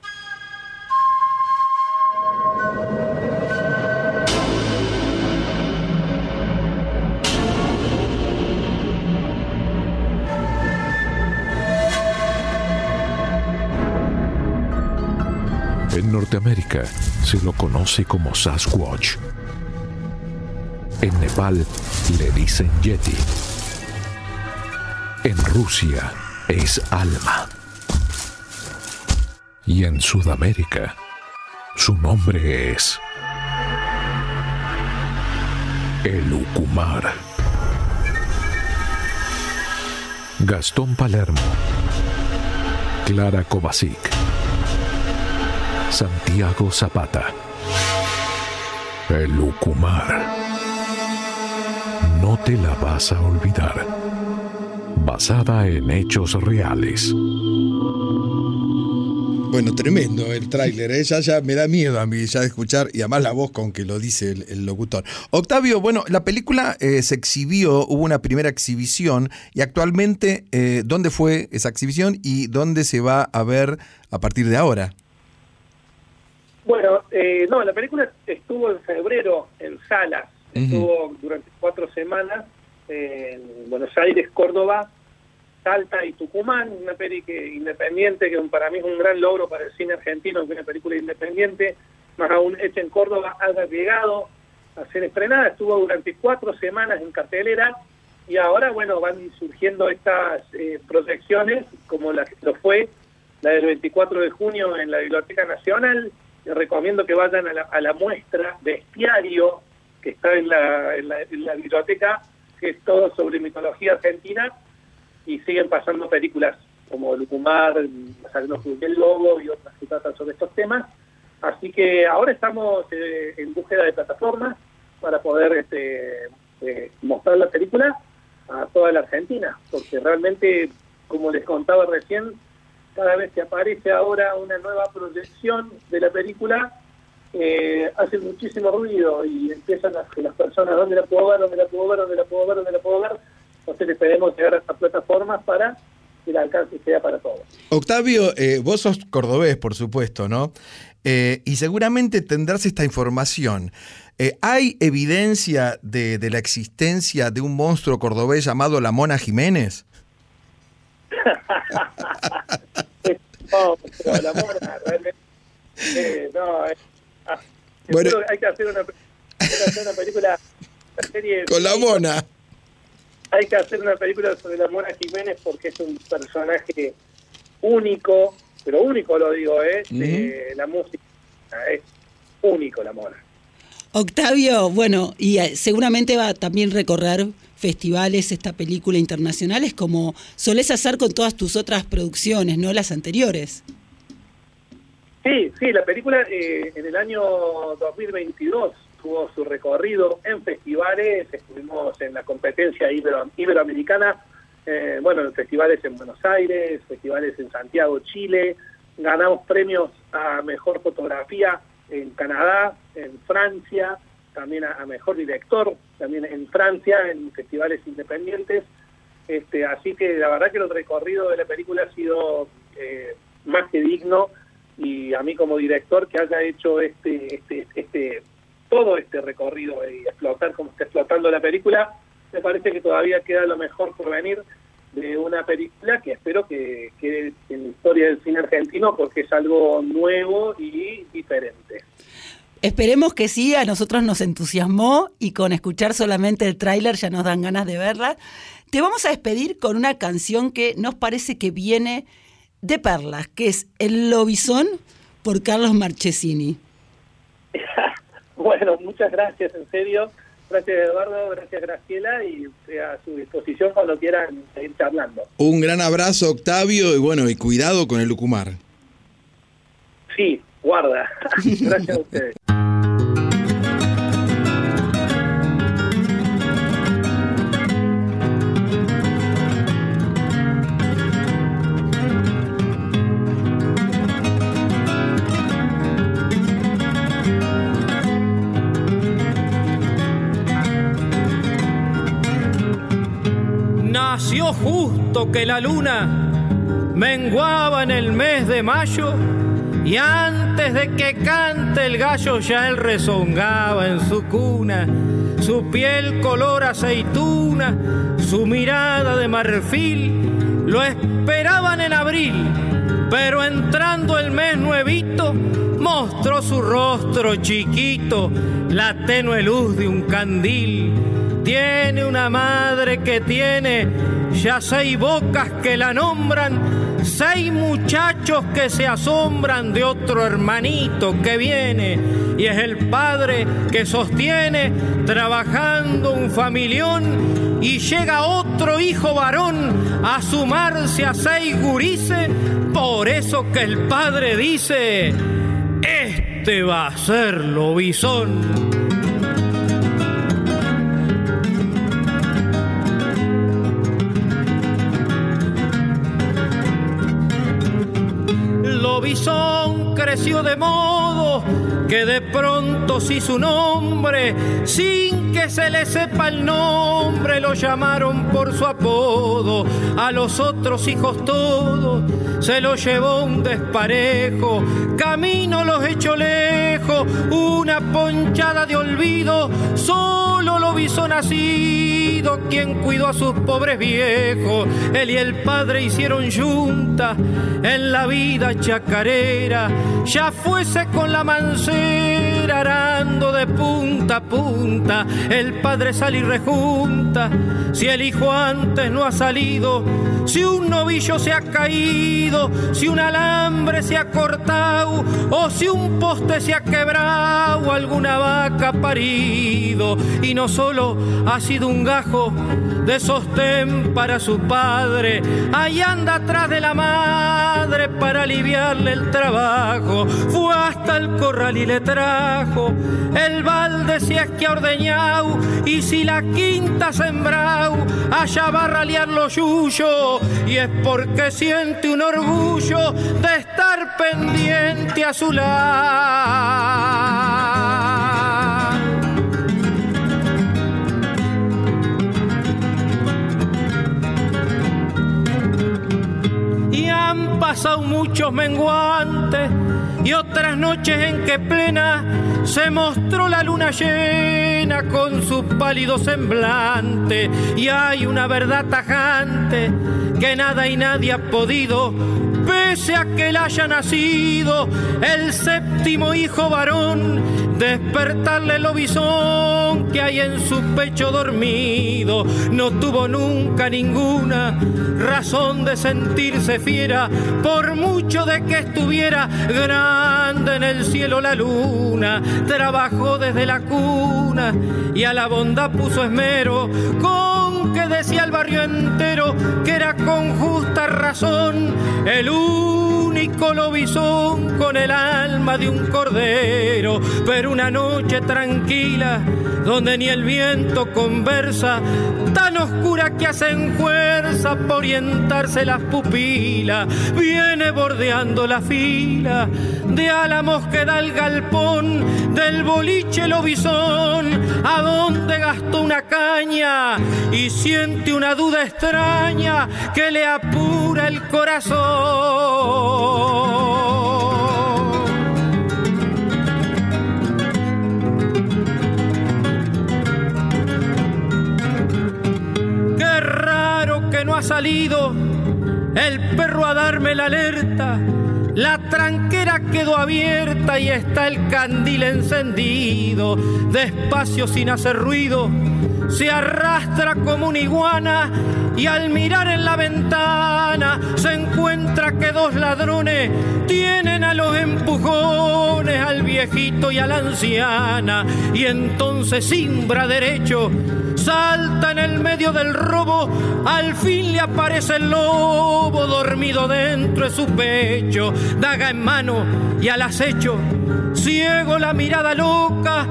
En Norteamérica se lo conoce como Sasquatch. En Nepal le dicen Yeti. En Rusia es Alma. Y en Sudamérica su nombre es el Ucumar. Gastón Palermo. Clara Kovacic. Santiago Zapata. El Ucumar. No te la vas a olvidar. Basada en hechos reales. Bueno, tremendo el tráiler, ¿eh? ya, ya me da miedo a mí ya de escuchar y además la voz con que lo dice el, locutor. Octavio, bueno, la película eh, se exhibió, hubo una primera exhibición y actualmente, eh, ¿dónde fue esa exhibición y dónde se va a ver a partir de ahora? Bueno, eh, no, la película estuvo en febrero en salas, estuvo durante cuatro semanas en Buenos Aires, Córdoba, Salta y Tucumán, una peli que, independiente que para mí es un gran logro para el cine argentino, que una película independiente, más aún hecha en Córdoba, haya llegado a ser estrenada, estuvo durante cuatro semanas en cartelera y ahora, bueno, van surgiendo estas eh, proyecciones, como la, lo fue la del 24 de junio en la Biblioteca Nacional. Les recomiendo que vayan a la, a la muestra Bestiario, que está en la, biblioteca, que es todo sobre mitología argentina, y siguen pasando películas como Lucumar, Salino del Lobo y otras que tratan sobre estos temas. Así que ahora estamos eh, en búsqueda de plataformas para poder este, eh, mostrar la película a toda la Argentina, porque realmente, como les contaba recién, cada vez que aparece ahora una nueva proyección de la película, eh, hace muchísimo ruido y empiezan las, las personas, ¿dónde la puedo ver? ¿Dónde la puedo ver? ¿Dónde la puedo ver? ¿Dónde la puedo ver? Entonces esperemos llegar a estas plataformas para el alcance sea para todos. Octavio, eh, vos sos cordobés, por supuesto, ¿no? Eh, y seguramente tendrás esta información. Eh, ¿Hay evidencia de, de la existencia de un monstruo cordobés llamado la Mona Jiménez? No, pero la mona, realmente. eh, no, eh, ah, Bueno. hay que hacer una, hay que hacer una película, una serie. Con la Mona. Hay que hacer una película sobre la Mona Jiménez porque es un personaje único, pero único lo digo, ¿eh? De la música. Es único la Mona. Octavio, bueno, y eh, seguramente va a también recorrer festivales esta película internacionales como solés hacer con todas tus otras producciones, ¿no? Las anteriores. Sí, sí, la película eh, en el año 2022 tuvo su recorrido en festivales, estuvimos en la competencia ibero- iberoamericana, eh, bueno, en festivales en Buenos Aires, festivales en Santiago, Chile, ganamos premios a Mejor Fotografía en Canadá, en Francia, también a, Mejor Director, también en Francia, en festivales independientes, este, así que la verdad que el recorrido de la película ha sido eh, más que digno y a mí como director que haya hecho este, este, este todo este recorrido y explotar como está explotando la película, me parece que todavía queda lo mejor por venir de una película que espero que quede en la historia del cine argentino porque es algo nuevo y diferente. Esperemos que sí, a nosotros nos entusiasmó y con escuchar solamente el tráiler ya nos dan ganas de verla. Te vamos a despedir con una canción que nos parece que viene de perlas, que es El Lobizón por Carlos Marchesini. Bueno, muchas gracias, en serio. Gracias Eduardo, gracias Graciela y a su disposición cuando quieran seguir charlando. Un gran abrazo, Octavio, y bueno, y cuidado con el Lucumar. Sí, guarda. gracias a ustedes. Justo que la luna menguaba en el mes de mayo y antes de que cante el gallo ya él rezongaba en su cuna. Su piel color aceituna, su mirada de marfil, lo esperaban en abril, pero entrando el mes nuevito, mostró su rostro chiquito, la tenue luz de un candil. Tiene una madre que tiene ya seis bocas que la nombran, seis muchachos que se asombran de otro hermanito que viene. Y es el padre que sostiene trabajando un familión y llega otro hijo varón a sumarse a seis gurises. Por eso que el padre dice, este va a ser lobizón. Lobizón de modo que de pronto si su nombre, sin que se le sepa el nombre, lo llamaron por su apodo. A los otros hijos todos se lo llevó un desparejo, camino los echó lejos, una ponchada de olvido, solo lo visó nacido, quien cuidó a sus pobres viejos. Él y el padre hicieron junta en la vida chacarera, ya fuese con la mancera arando de punta a punta, el padre sale y rejunta, si el hijo antes no ha salido, si un novillo se ha caído, si un alambre se ha cortado, o si un poste se ha quebrado, alguna vaca ha parido, y no solo ha sido un gajo de sostén para su padre, ahí anda atrás de la madre para aliviarle el trabajo, fue hasta el corral y le trajo el balde si es que ha ordeñado, y si la quinta sembrado, allá va a ralear lo suyo, y es porque siente un orgullo de estar pendiente a su lado. Pasado muchos menguantes y otras noches en que plena se mostró la luna llena con su pálido semblante. Y hay una verdad tajante que nada y nadie ha podido pese a que él haya nacido el séptimo hijo varón, despertarle el obisón que hay en su pecho dormido. No tuvo nunca ninguna razón de sentirse fiera, por mucho de que estuviera grande en el cielo la luna. Trabajó desde la cuna y a la bondad puso esmero con que decía el barrio entero que era con justa razón el único lobizón con el alma de un cordero, pero una noche tranquila donde ni el viento conversa, tan oscura que hacen fuerza por orientarse las pupilas, viene bordeando la fila de álamos que da el galpón del boliche lobizón, a donde gastó una caña y siente una duda extraña que le apura el corazón. Qué raro que no ha salido el perro a darme la alerta. La tranquera quedó abierta y está el candil encendido. Despacio sin hacer ruido, se arrastra como una iguana y al mirar en la ventana se encuentra que dos ladrones tienen a los empujones al viejito y a la anciana y entonces simbra derecho salta en el medio del robo, al fin le aparece el lobo dormido dentro de su pecho, daga en mano y al acecho, ciego la mirada loca,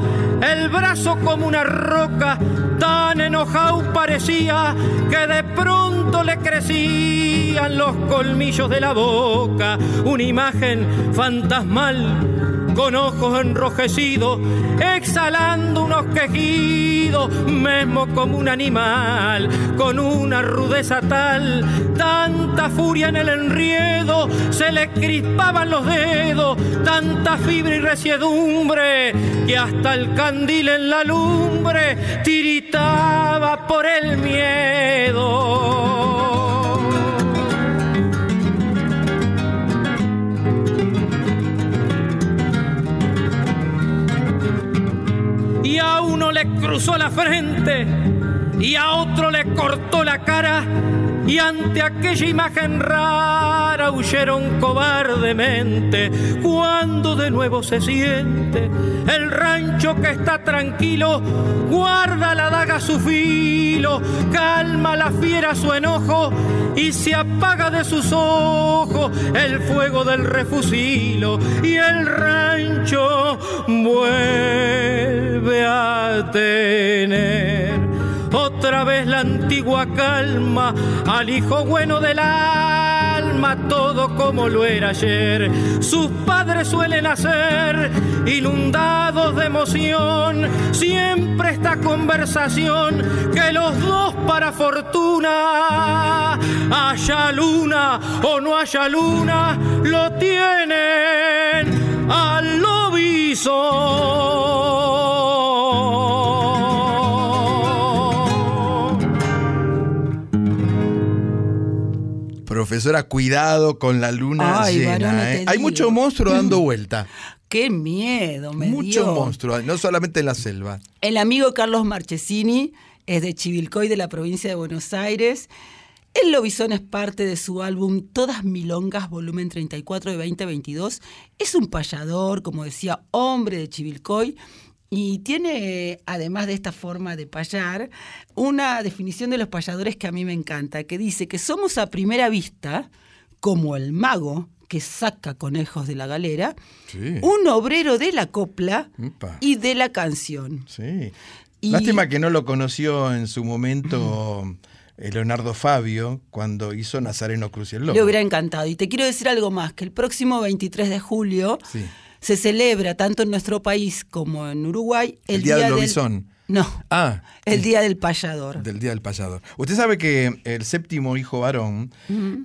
el brazo como una roca, tan enojado parecía que de pronto le crecían los colmillos de la boca, una imagen fantasmal con ojos enrojecidos, exhalando unos quejidos, mismo como un animal, con una rudeza tal, tanta furia en el enriedo, se le crispaban los dedos, tanta fibra y resiedumbre, que hasta el candil en la lumbre tiritaba por el miedo. Cruzó la frente y a otro le cortó la cara y ante aquella imagen rara huyeron cobardemente. Cuando de nuevo se siente el rancho que está tranquilo guarda la daga su filo calma la fiera su enojo y se apaga de sus ojos el fuego del refusilo. Y el rancho vuelve a tener otra vez la antigua calma al hijo bueno del alma, todo como lo era ayer. Sus padres suelen hacer inundados de emoción, siempre esta conversación que los dos para fortuna, haya luna o no haya luna, lo tienen al lobizón. Profesora, cuidado con la luna Ay, llena. varón, ¿eh? Hay mucho monstruo dando vuelta. Qué miedo, me Mucho dio. monstruo, no solamente en la selva. El amigo Carlos Marchesini es de Chivilcoy, de la provincia de Buenos Aires. El Lobizón es parte de su álbum Todas Milongas, volumen 34 de 2022. Es un payador, como decía, hombre de Chivilcoy. Y tiene, además de esta forma de payar, una definición de los payadores que a mí me encanta, que dice que somos a primera vista como el mago que saca conejos de la galera, Sí. un obrero de la copla y de la canción. Sí. Y- Lástima que no lo conoció en su momento eh, Leonardo Fabio cuando hizo Nazareno Cruz y el Lobo. Le hubiera encantado. Y te quiero decir algo más, que el próximo 23 de julio Sí. Se celebra tanto en nuestro país como en Uruguay El Día del Lobizón. No. Ah. El Día del Payador. Del Día del Payador. Usted sabe que el séptimo hijo varón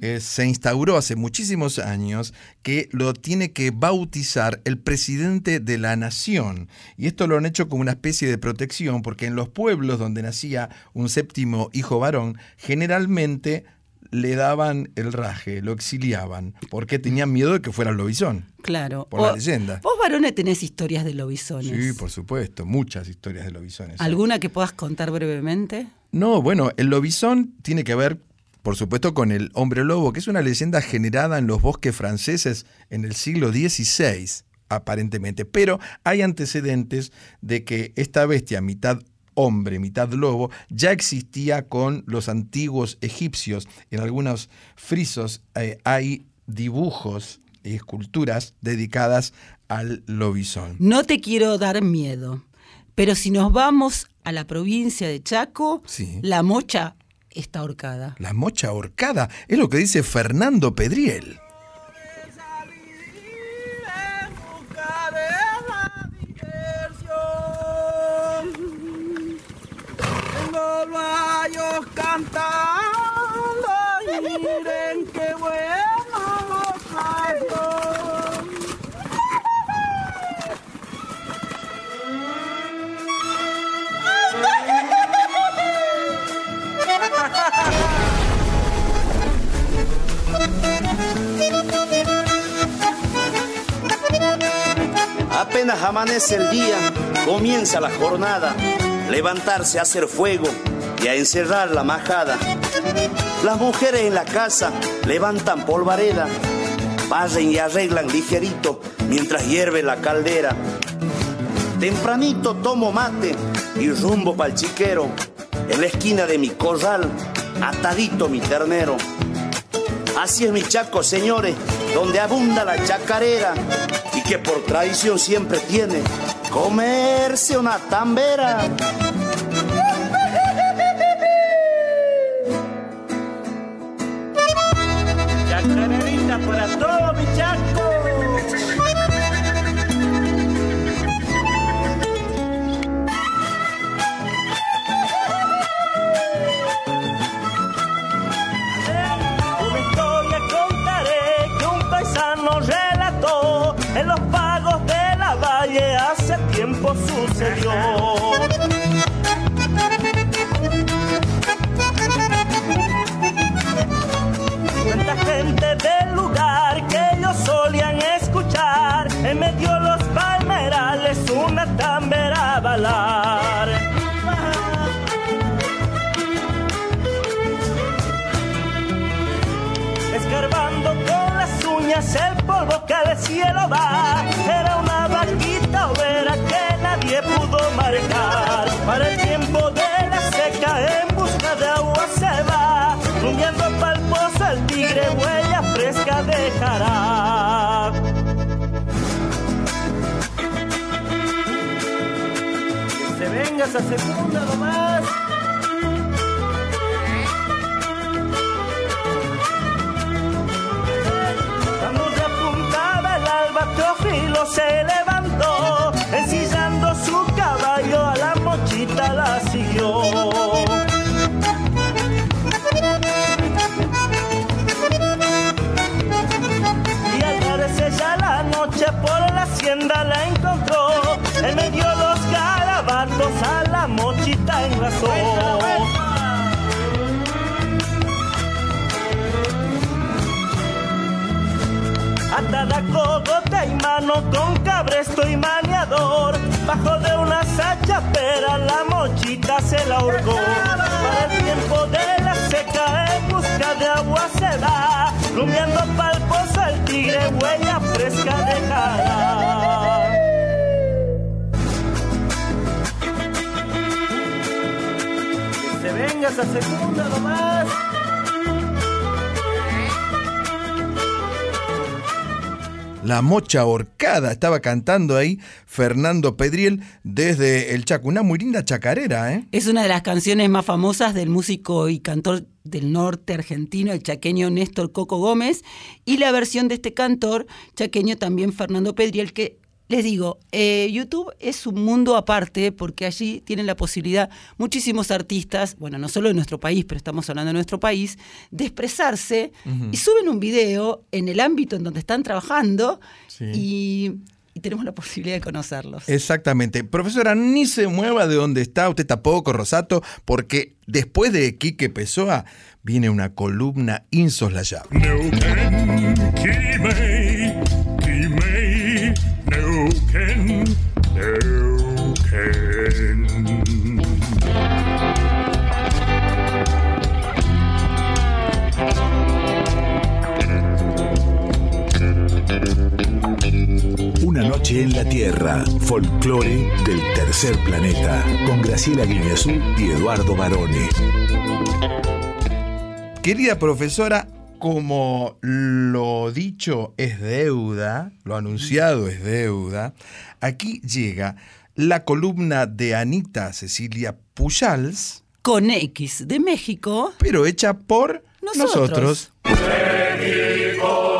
eh, se instauró hace muchísimos años que lo tiene que bautizar el presidente de la nación. Y esto lo han hecho como una especie de protección porque en los pueblos donde nacía un séptimo hijo varón, generalmente le daban el raje, lo exiliaban, porque tenían miedo de que fuera el lobizón. Claro. Por la leyenda. Vos, varones, tenés historias de lobisones. Sí, por supuesto, muchas historias de lobisones. ¿Alguna que puedas contar brevemente? No, bueno, el lobizón tiene que ver, por supuesto, con el hombre lobo, que es una leyenda generada en los bosques franceses en el siglo XVI, aparentemente. Pero hay antecedentes de que esta bestia, mitad hombre, mitad lobo, ya existía con los antiguos egipcios. En algunos frisos eh, hay dibujos y esculturas dedicadas al lobizón. No te quiero dar miedo, pero si nos vamos a la provincia de Chaco, Sí. la mocha está ahorcada. La mocha ahorcada es lo que dice Fernando Pedriel. Cantando miren qué bueno. Apenas amanece el día, comienza la jornada, levantarse hacer fuego y a encerrar la majada. Las mujeres en la casa levantan polvareda, barren y arreglan ligerito mientras hierve la caldera. Tempranito tomo mate y rumbo pa'l chiquero, en la esquina de mi corral, atadito mi ternero. Así es mi chaco, señores, donde abunda la chacarera y que por tradición siempre tiene comerse una tambera. Esa segunda nomás. Cuando se apuntaba el alba, Teófilo se con cabresto y maniador. Bajo de una sacha pera la mochita se la hurgó. Para el tiempo de la seca en busca de agua se da. Rumiando pa'l pozo el tigre huella fresca dejará. Que se venga esa segunda nomás. La mocha ahorcada estaba cantando ahí Fernando Pedriel desde el Chaco. Una muy linda chacarera, ¿eh? Es una de las canciones más famosas del músico y cantor del norte argentino, el chaqueño Néstor Coco Gómez, y la versión de este cantor chaqueño también Fernando Pedriel, que les digo, eh, YouTube es un mundo aparte porque allí tienen la posibilidad muchísimos artistas, bueno, no solo de nuestro país, pero estamos hablando de nuestro país, de expresarse y suben un video en el ámbito en donde están trabajando Sí. y, y tenemos la posibilidad de conocerlos. Exactamente. Profesora, ni se mueva de donde está, usted tampoco, Rosato, porque después de Quique Pessoa viene una columna insoslayable. Tierra, folclore del tercer planeta, con Graciela Guineazú y Eduardo Barone. Querida profesora, como lo dicho es deuda, lo anunciado es deuda, aquí llega la columna de Anita Cecilia Pujals, Con X de México, pero hecha por Nosotros. nosotros.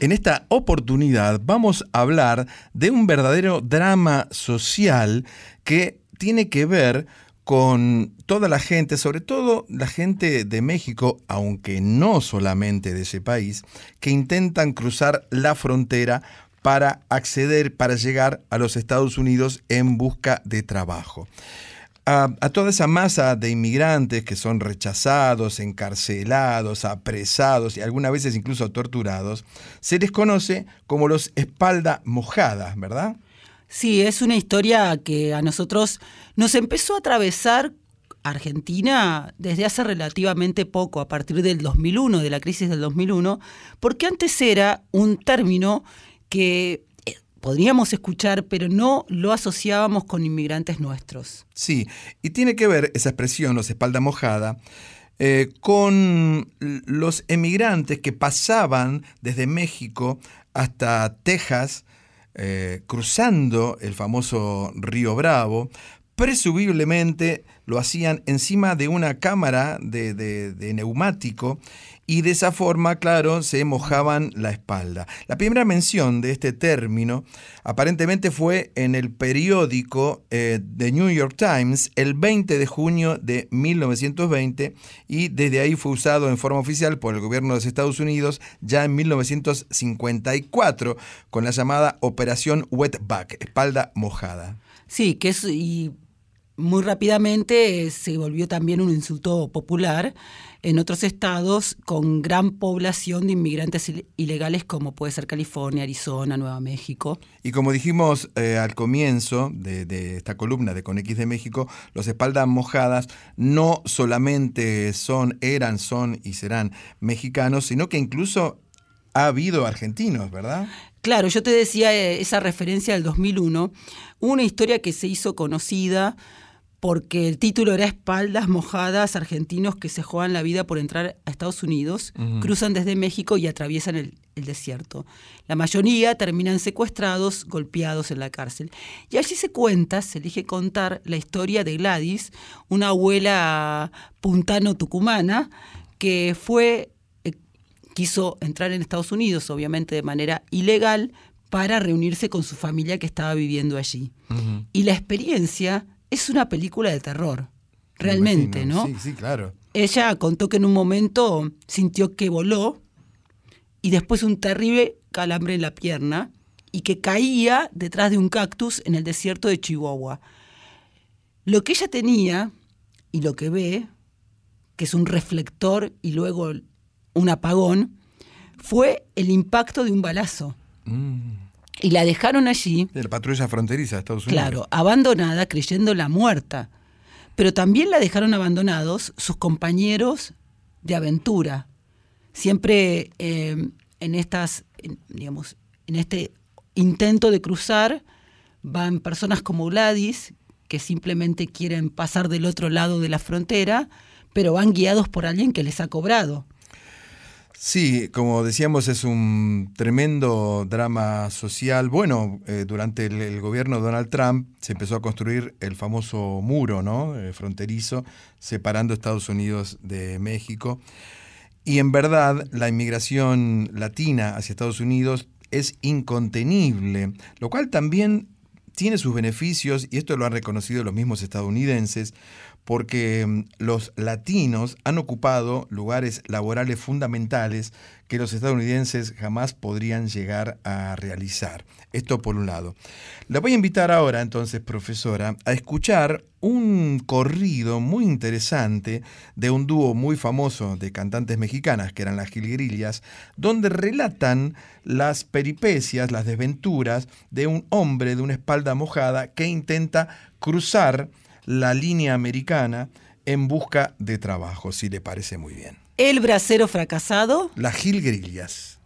En esta oportunidad vamos a hablar de un verdadero drama social que tiene que ver con toda la gente, sobre todo la gente de México, aunque no solamente de ese país, que intentan cruzar la frontera para acceder, para llegar a los Estados Unidos en busca de trabajo a, toda esa masa de inmigrantes que son rechazados, encarcelados, apresados y algunas veces incluso torturados, se les conoce como los espalda mojadas, ¿verdad? Sí, es una historia que a nosotros nos empezó a atravesar Argentina desde hace relativamente poco, a partir del 2001, de la crisis del 2001, porque antes era un término que podríamos escuchar, pero no lo asociábamos con inmigrantes nuestros. Sí, y tiene que ver esa expresión, los espalda mojada, eh, con los emigrantes que pasaban desde México hasta Texas, eh, cruzando el famoso Río Bravo, presumiblemente lo hacían encima de una cámara de- de neumático y de esa forma, claro, se mojaban la espalda. La primera mención de este término aparentemente fue en el periódico eh, The New York Times el 20 de junio de 1920 y desde ahí fue usado en forma oficial por el gobierno de los Estados Unidos ya en 1954 con la llamada Operación Wetback, espalda mojada. Sí, que es muy rápidamente eh, se volvió también un insulto popular en otros estados con gran población de inmigrantes il- ilegales como puede ser California, Arizona, Nueva México. Y como dijimos eh, al comienzo de, de esta columna de Con X de México, los espaldas mojadas no solamente son, eran, son y serán mexicanos, sino que incluso ha habido argentinos, ¿verdad? Claro, yo te decía eh, esa referencia del 2001, una historia que se hizo conocida porque el título era Espaldas mojadas argentinos que se juegan la vida por entrar a Estados Unidos, cruzan desde México y atraviesan el, el desierto. La mayoría terminan secuestrados, golpeados en la cárcel. Y allí se cuenta, se elige contar la historia de Gladys, una abuela puntano-tucumana que fue eh, quiso entrar en Estados Unidos, obviamente de manera ilegal, para reunirse con su familia que estaba viviendo allí. Y la experiencia es una película de terror, Me realmente. ¿no? Sí, sí, claro. Ella contó que en un momento sintió que voló y después un terrible calambre en la pierna y que caía detrás de un cactus en el desierto de Chihuahua. Lo que ella tenía y lo que ve, que es un reflector y luego un apagón, fue el impacto de un balazo. Y la dejaron allí, De la patrulla fronteriza de Estados Unidos. claro, abandonada, creyéndola muerta. Pero también la dejaron abandonados sus compañeros de aventura. Siempre eh, en estas, en, digamos, en este intento de cruzar, van personas como Gladys, que simplemente quieren pasar del otro lado de la frontera, pero van guiados por alguien que les ha cobrado. Sí, como decíamos, es un tremendo drama social. Bueno, eh, durante el, gobierno de Donald Trump se empezó a construir el famoso muro ¿no? Eh, fronterizo separando Estados Unidos de México. Y en verdad, la inmigración latina hacia Estados Unidos es incontenible, lo cual también tiene sus beneficios, y esto lo han reconocido los mismos estadounidenses, porque mm, los latinos han ocupado lugares laborales fundamentales que los estadounidenses jamás podrían llegar a realizar. Esto por un lado. La voy a invitar ahora, entonces, profesora, a escuchar un corrido muy interesante de un dúo muy famoso de cantantes mexicanas, que eran las Gilgrillas, donde relatan las peripecias, las desventuras de un hombre de una espalda mojada que intenta cruzar la línea americana en busca de trabajo, si le parece muy bien. El bracero fracasado. Las Gilgrillas.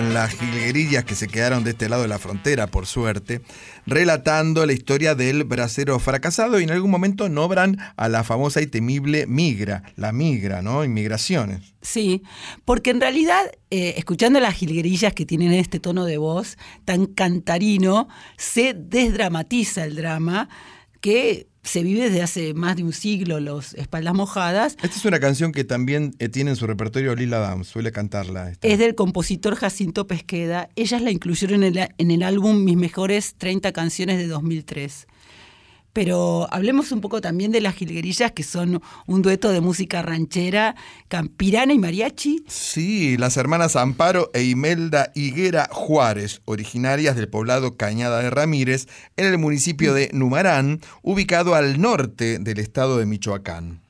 Las jilguerillas que se quedaron de este lado de la frontera, por suerte, relatando la historia del bracero fracasado y en algún momento nombran a la famosa y temible migra, la migra, ¿no? Inmigraciones. Sí, porque en realidad, eh, escuchando las jilguerillas que tienen este tono de voz tan cantarino, se desdramatiza el drama que se vive desde hace más de un siglo, los espaldas mojadas. Esta es una canción que también eh, tiene en su repertorio Lila Downs, suele cantarla. esta. Es del compositor Jacinto Pesqueda. Ellas la incluyeron en el, en el álbum Mis mejores 30 canciones de 2003. Pero hablemos un poco también de las jilguerillas, que son un dueto de música ranchera, campirana y mariachi. Sí, las hermanas Amparo e Imelda Higuera Juárez, originarias del poblado Cañada de Ramírez, en el municipio de Numarán, ubicado al norte del estado de Michoacán.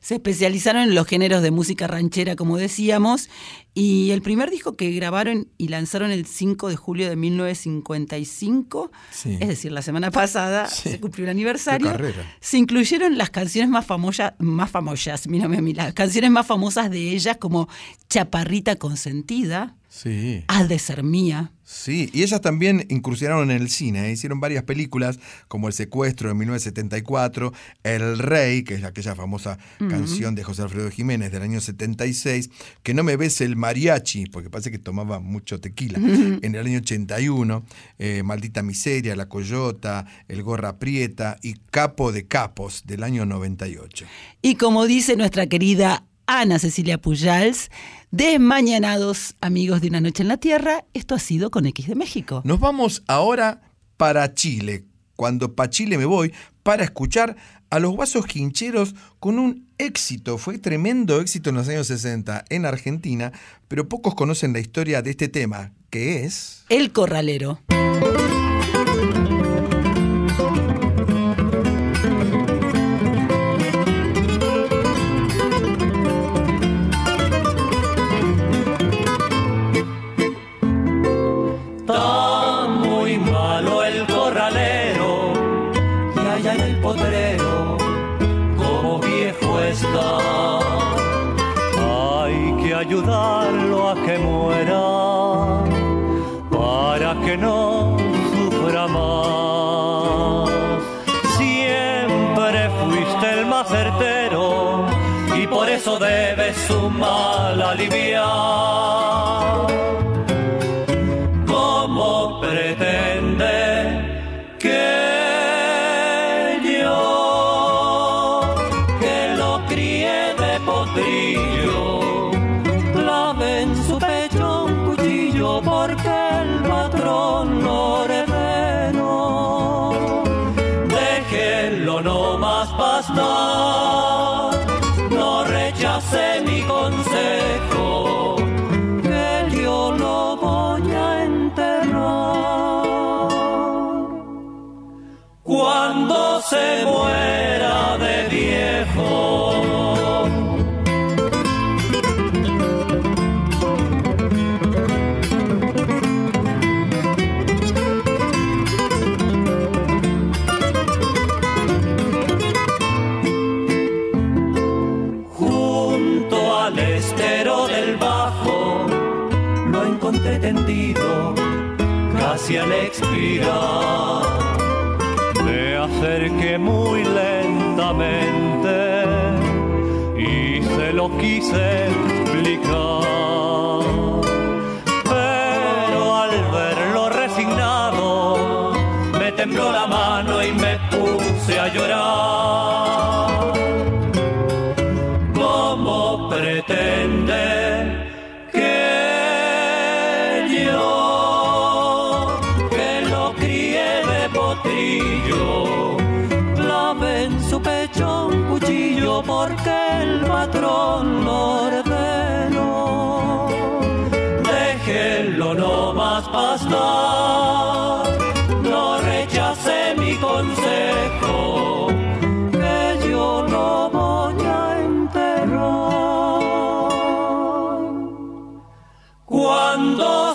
Se especializaron en los géneros de música ranchera, como decíamos, y el primer disco que grabaron y lanzaron el 5 de julio de 1955, Sí. es decir, la semana pasada, Sí. se cumplió el aniversario, se incluyeron las canciones más famosas, más famosas, mírame a mí, las canciones más famosas de ellas como Chaparrita Consentida, Sí. Ha de ser mía. Sí, y ellas también incursionaron en el cine, ¿eh? hicieron varias películas como El secuestro de 1974, El Rey, que es aquella famosa canción de José Alfredo Jiménez del año 76, Que no me ves el mariachi, porque parece que tomaba mucho tequila, en el año 81, eh, Maldita Miseria, La Coyota, El Gorra Prieta y Capo de Capos del año 98. Y como dice nuestra querida Ana Cecilia Pujals, desmañanados amigos de Una Noche en la Tierra, esto ha sido con X de México. Nos vamos ahora para Chile, cuando pa' Chile me voy, para escuchar a los guasos quincheros con un éxito, fue tremendo éxito en los años 60 en Argentina, pero pocos conocen la historia de este tema, que es... El Corralero.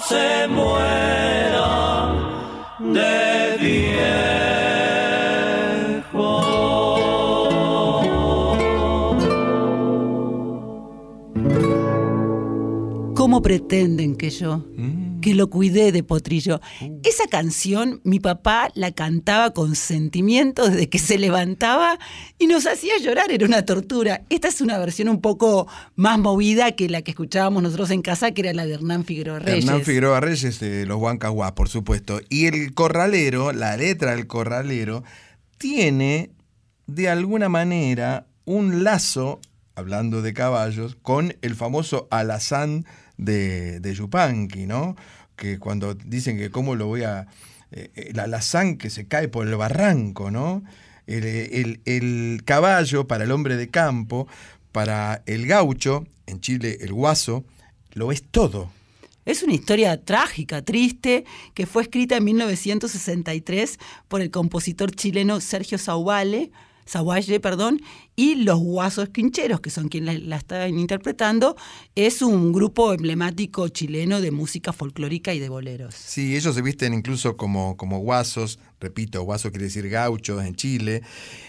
Se muera de ¿Cómo pretenden que yo, que lo cuidé de potrillo? Esa canción mi papá la cantaba con sentimiento desde que se levantaba y nos hacía llorar, era una tortura. Esta es una versión un poco más movida que la que escuchábamos nosotros en casa, que era la de Hernán Figueroa Reyes. Hernán Figueroa Reyes de los Huancahuá, por supuesto. Y el corralero, la letra del corralero, tiene de alguna manera un lazo, hablando de caballos, con el famoso alazán de, de Yupanqui, ¿no? Que cuando dicen que cómo lo voy a... eh, el alazán que se cae por el barranco, ¿no? El, el- el caballo para el hombre de campo, para el gaucho, en Chile el guaso, lo es todo. Es una historia trágica, triste, que fue escrita en 1963 por el compositor chileno Sergio Sauvalle, Sauvalle, perdón, y los Guasos Quincheros, que son quienes la, están interpretando, es un grupo emblemático chileno de música folclórica y de boleros. Sí, ellos se visten incluso como, como guasos, repito, guaso quiere decir gauchos en Chile,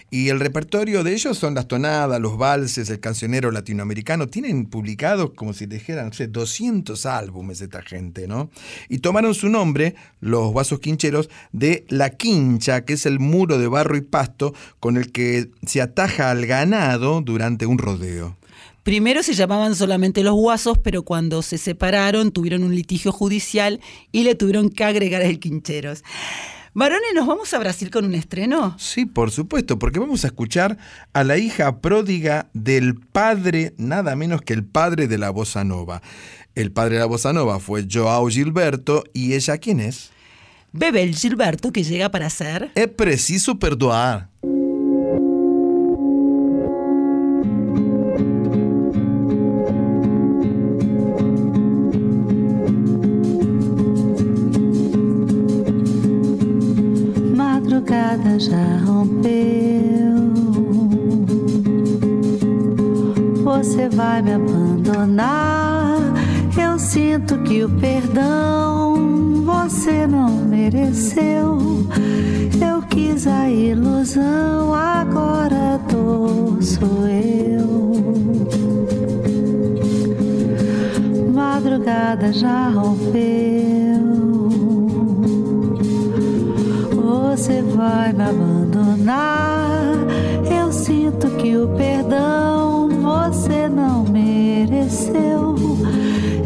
y el repertorio de ellos son las tonadas, los valses, el cancionero latinoamericano. Tienen publicados, como si dijeran, no sé, 200 álbumes esta gente, ¿no? Y tomaron su nombre, los guasos quincheros, de la quincha, que es el muro de barro y pasto con el que se ataja al ganado durante un rodeo. Primero se llamaban solamente los guasos, pero cuando se separaron tuvieron un litigio judicial y le tuvieron que agregar el quincheros. Varones, ¿nos vamos a Brasil con un estreno? Sí, por supuesto, porque vamos a escuchar a la hija pródiga del padre, nada menos que el padre de la bossa nova. El padre de la bossa nova fue Joao Gilberto y ella ¿quién es? Bebel Gilberto que llega para ser... Es preciso perdoar. Madrugada já rompeu. Você vai me abandonar. Eu sinto que o perdão você não mereceu. Eu quis a ilusão, agora dor sou eu. Madrugada já rompeu. Você vai me abandonar. Eu sinto que o perdão você não mereceu.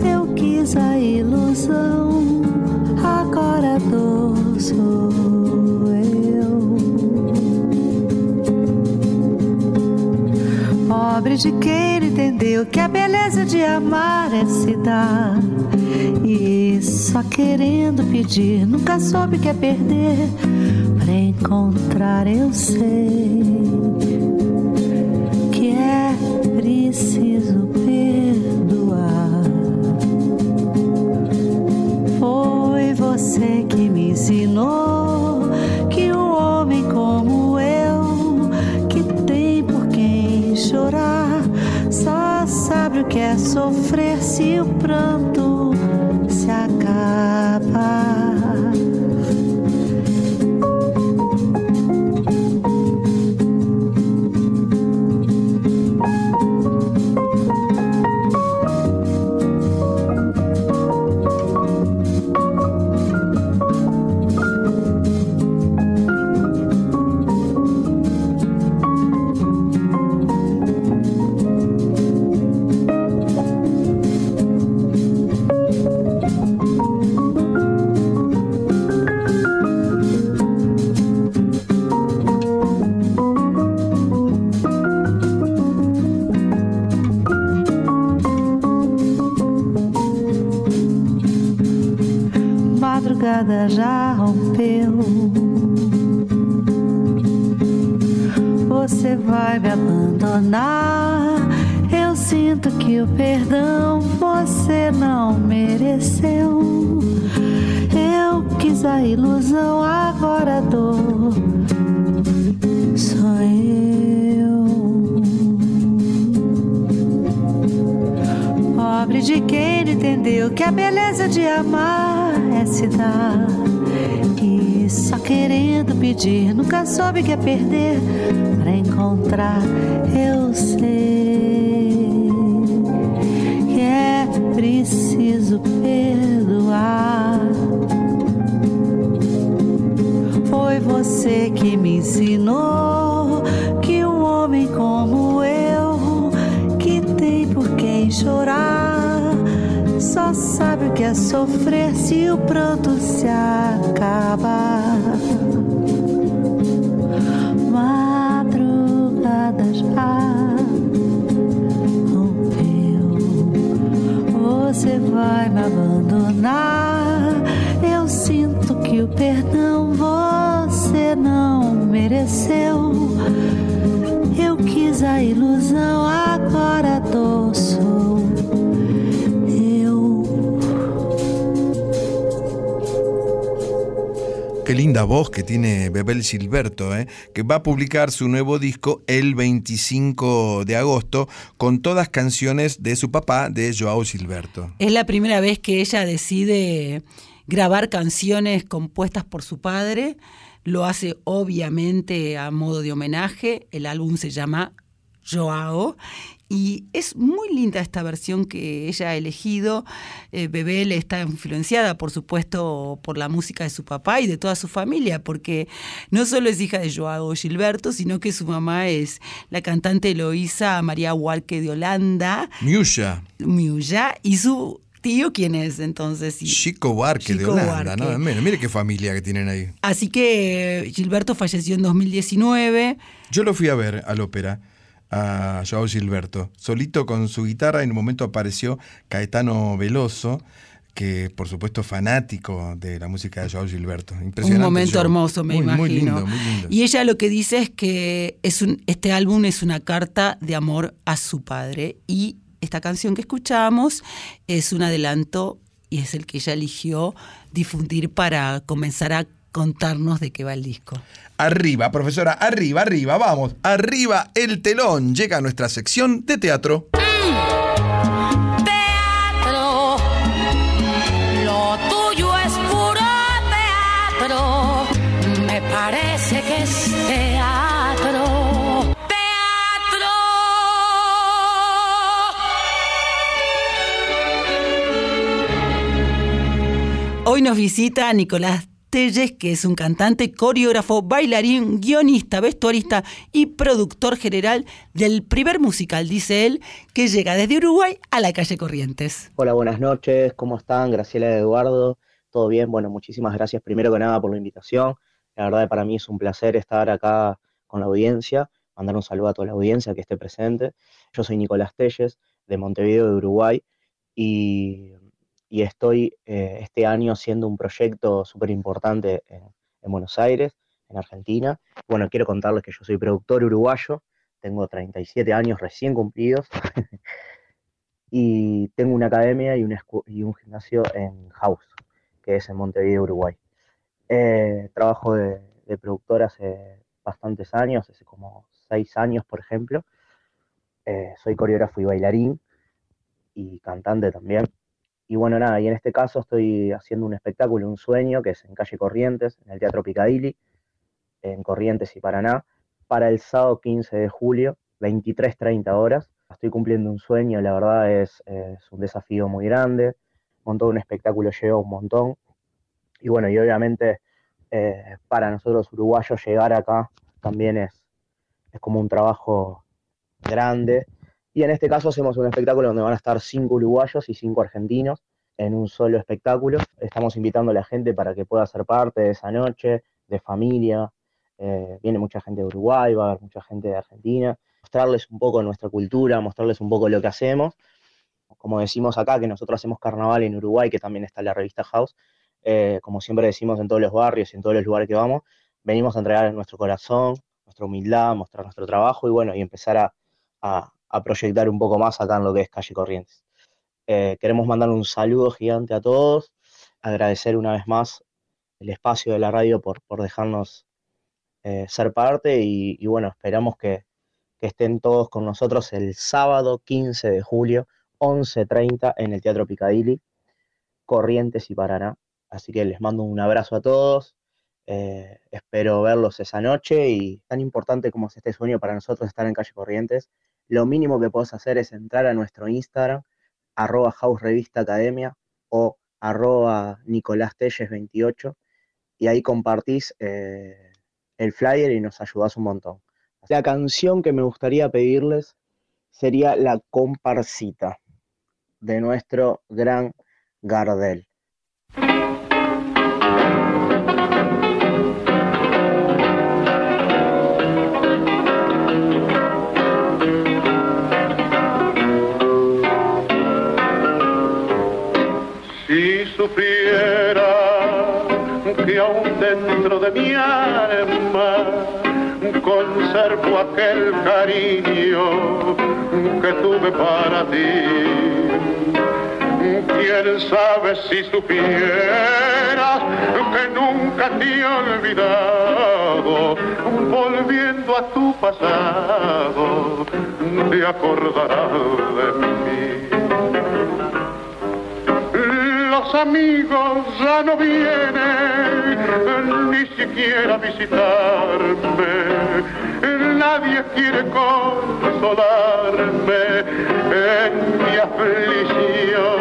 Eu quis a ilusão, agora a dor sou de quem não entendeu que a beleza de amar é se dar. E só querendo pedir, nunca soube que é perder. Pra encontrar, eu sei que é preciso perdoar. Foi você que me ensinou que um homem como eu, que tem por quem chorar, só sabe o que é sofrer se o pranto se acaba. Madrugada já rompeu. Você vai me abandonar. Eu sinto que o perdão você não mereceu. Eu quis a ilusão, agora a dor sou eu. Pobre de quem entendeu que a beleza de amar se. E só querendo pedir, nunca soube que é perder. Pra encontrar, eu sei que é preciso perdoar. Foi você que me ensinou sabe o que é sofrer se o pranto se acabar. Voz que tiene Bebel Gilberto, ¿eh? que va a publicar su nuevo disco el 25 de agosto con todas canciones de su papá, de Joao Gilberto. Es la primera vez que ella decide grabar canciones compuestas por su padre. lo hace obviamente a modo de homenaje. El álbum se llama Joao y es muy linda esta versión que ella ha elegido. Eh, Bebel está influenciada, por supuesto, por la música de su papá y de toda su familia, porque no solo es hija de Joao Gilberto, sino que su mamá es la cantante Eloísa María Walke de Holanda. Miuya. Miuya. Y su tío, ¿quién es entonces? Chico Barque de Holanda, Buarque. nada menos. Mire qué familia que tienen ahí. Así que Gilberto falleció en 2019. Yo lo fui a ver al ópera, a Joao Gilberto, solito con su guitarra. En un momento apareció Caetano Veloso, que por supuesto fanático de la música de Joao Gilberto. Impresionante. Un momento show. hermoso, me Muy- imagino. Muy lindo, muy lindo. Y ella lo que dice es que es un, este álbum es una carta de amor a su padre. Y esta canción que escuchamos es un adelanto y es el que ella eligió difundir para comenzar a contarnos de qué va el disco. Arriba, profesora, arriba, arriba, vamos. Arriba el telón. Llega a nuestra sección de teatro. Teatro, lo tuyo es puro teatro. Me parece que es teatro. Teatro. Hoy nos visita Nicolás Telles, que es un cantante, coreógrafo, bailarín, guionista, vestuarista y productor general del primer musical, dice él, que llega desde Uruguay a la calle Corrientes. Hola, buenas noches, ¿cómo están? Graciela Eduardo, ¿todo bien? Bueno, muchísimas gracias primero que nada por la invitación. La verdad para mí es un placer estar acá con la audiencia, mandar un saludo a toda la audiencia que esté presente. Yo soy Nicolás Telles, de Montevideo, de Uruguay, y, y estoy eh, este año haciendo un proyecto súper importante en, en Buenos Aires, en Argentina. Bueno, quiero contarles que yo soy productor uruguayo, tengo 37 años recién cumplidos. y tengo una academia y un, escu- y un gimnasio en House, que es en Montevideo, Uruguay. Eh, trabajo de, productor hace bastantes años, hace como seis años, por ejemplo. Eh, soy coreógrafo y bailarín y cantante también. Y bueno, nada, y en este caso estoy haciendo un espectáculo, un sueño, que es en calle Corrientes, en el Teatro Picadilly, en Corrientes y Paraná, para el sábado 15 de julio, 23.30 horas. Estoy cumpliendo un sueño, la verdad es, es un desafío muy grande. Montar un espectáculo lleva un montón. Y bueno, y obviamente eh, para nosotros uruguayos llegar acá también es, es como un trabajo grande. Y en este caso hacemos un espectáculo donde van a estar cinco uruguayos y cinco argentinos en un solo espectáculo. Estamos invitando a la gente para que pueda ser parte de esa noche, de familia. Eh, viene mucha gente de Uruguay, va a haber mucha gente de Argentina. Mostrarles un poco nuestra cultura, mostrarles un poco lo que hacemos. Como decimos acá, que nosotros hacemos carnaval en Uruguay, que también está en la revista House. Eh, como siempre decimos en todos los barrios y en todos los lugares que vamos, venimos a entregar nuestro corazón, nuestra humildad, mostrar nuestro trabajo y bueno, y empezar a, a- a proyectar un poco más acá en lo que es Calle Corrientes. Eh, queremos mandar un saludo gigante a todos, agradecer una vez más el espacio de la radio por, por dejarnos eh, ser parte y, bueno, esperamos que, que estén todos con nosotros el sábado 15 de julio, 11.30 en el Teatro Picadilly, Corrientes y Paraná. Así que les mando un abrazo a todos. eh, espero verlos esa noche y tan importante como es este sueño para nosotros estar en Calle Corrientes, lo mínimo que podés hacer es entrar a nuestro Instagram, arroba house revista academia o arroba Nicolás Telles 28 y ahí compartís eh, el flyer y nos ayudás un montón. La canción que me gustaría pedirles sería La Comparsita de nuestro gran Gardel. Aquel cariño que tuve para ti. Quién sabe si supieras que nunca te he olvidado, volviendo a tu pasado, te acordarás de mí. Los amigos ya no vienen ni siquiera a visitarme. Nadie quiere consolarme en mi aflicción.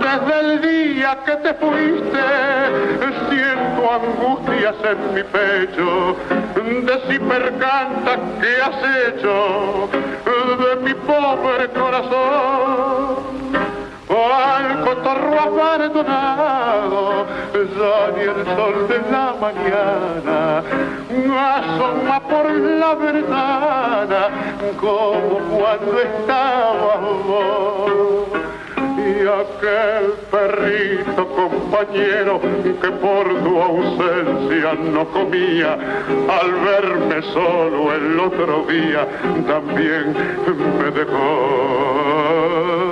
Desde el día que te fuiste, siento angustias en mi pecho. De si percanta que has hecho de mi pobre corazón. Al cotorro abandonado, ni el sol de la mañana asoma por la ventana como cuando estaba vos. Y aquel perrito compañero que por tu ausencia no comía, al verme solo el otro día también me dejó.